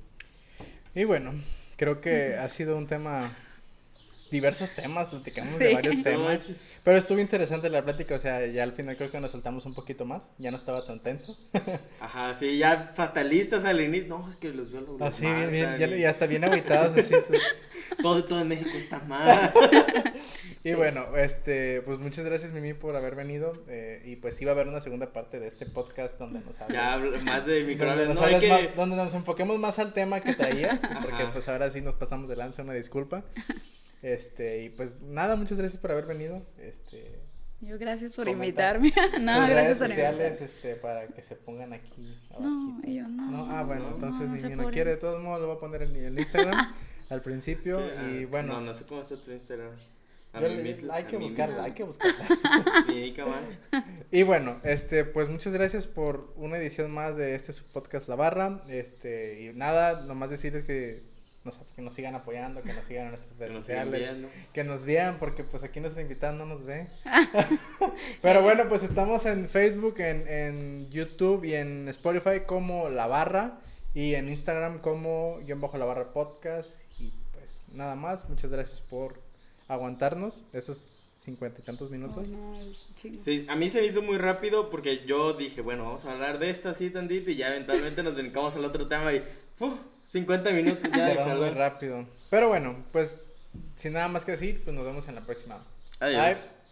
Y bueno, creo que ha sido un tema diversos temas, platicamos de varios temas. Pero estuvo interesante la plática, o sea, ya al final creo que nos soltamos un poquito más, ya no estaba tan tenso. Ajá, sí, ya fatalistas al inicio, no, es que los biólogos. Así, ah, bien, bien, ya, ya hasta bien aguitados, así. todo, todo en México está mal. y bueno, este, pues muchas gracias Mimi por haber venido, eh, y pues iba a haber una segunda parte de este podcast donde nos hablas. Ya, más de micro donde, nos no, donde nos enfoquemos más al tema que traías, porque pues ahora sí nos pasamos de lanza, una disculpa. Este, y pues nada, muchas gracias por haber venido. Este, yo gracias por invitarme. no, gracias por sociales, este, para que se pongan aquí. No, yo no. no. Ah, bueno, entonces mi no, quiere, de todos modos lo voy a poner en el Instagram al principio y bueno. No, no sé cómo está tu Instagram. hay, que buscarla, hay que buscarla, y bueno, este, pues muchas gracias por una edición más de este su podcast La Barra. Este, y nada, nomás decirles que que nos sigan apoyando, que nos sigan en nuestras redes sociales, que nos vean, porque pues aquí nuestra invitada no nos ve. Pero bueno, pues estamos en Facebook, en, en YouTube y en Spotify como La Barra y en Instagram como guion bajo la barra podcast. Y pues nada más, muchas gracias por aguantarnos esos cincuenta y tantos minutos. sí, a mí se me hizo muy rápido porque yo dije, bueno, vamos a hablar de esta así tantito y ya eventualmente nos brincamos al otro tema y 50 minutos ya. Se va muy rápido. Pero bueno, pues sin nada más que decir, pues nos vemos en la próxima. Adiós. Bye.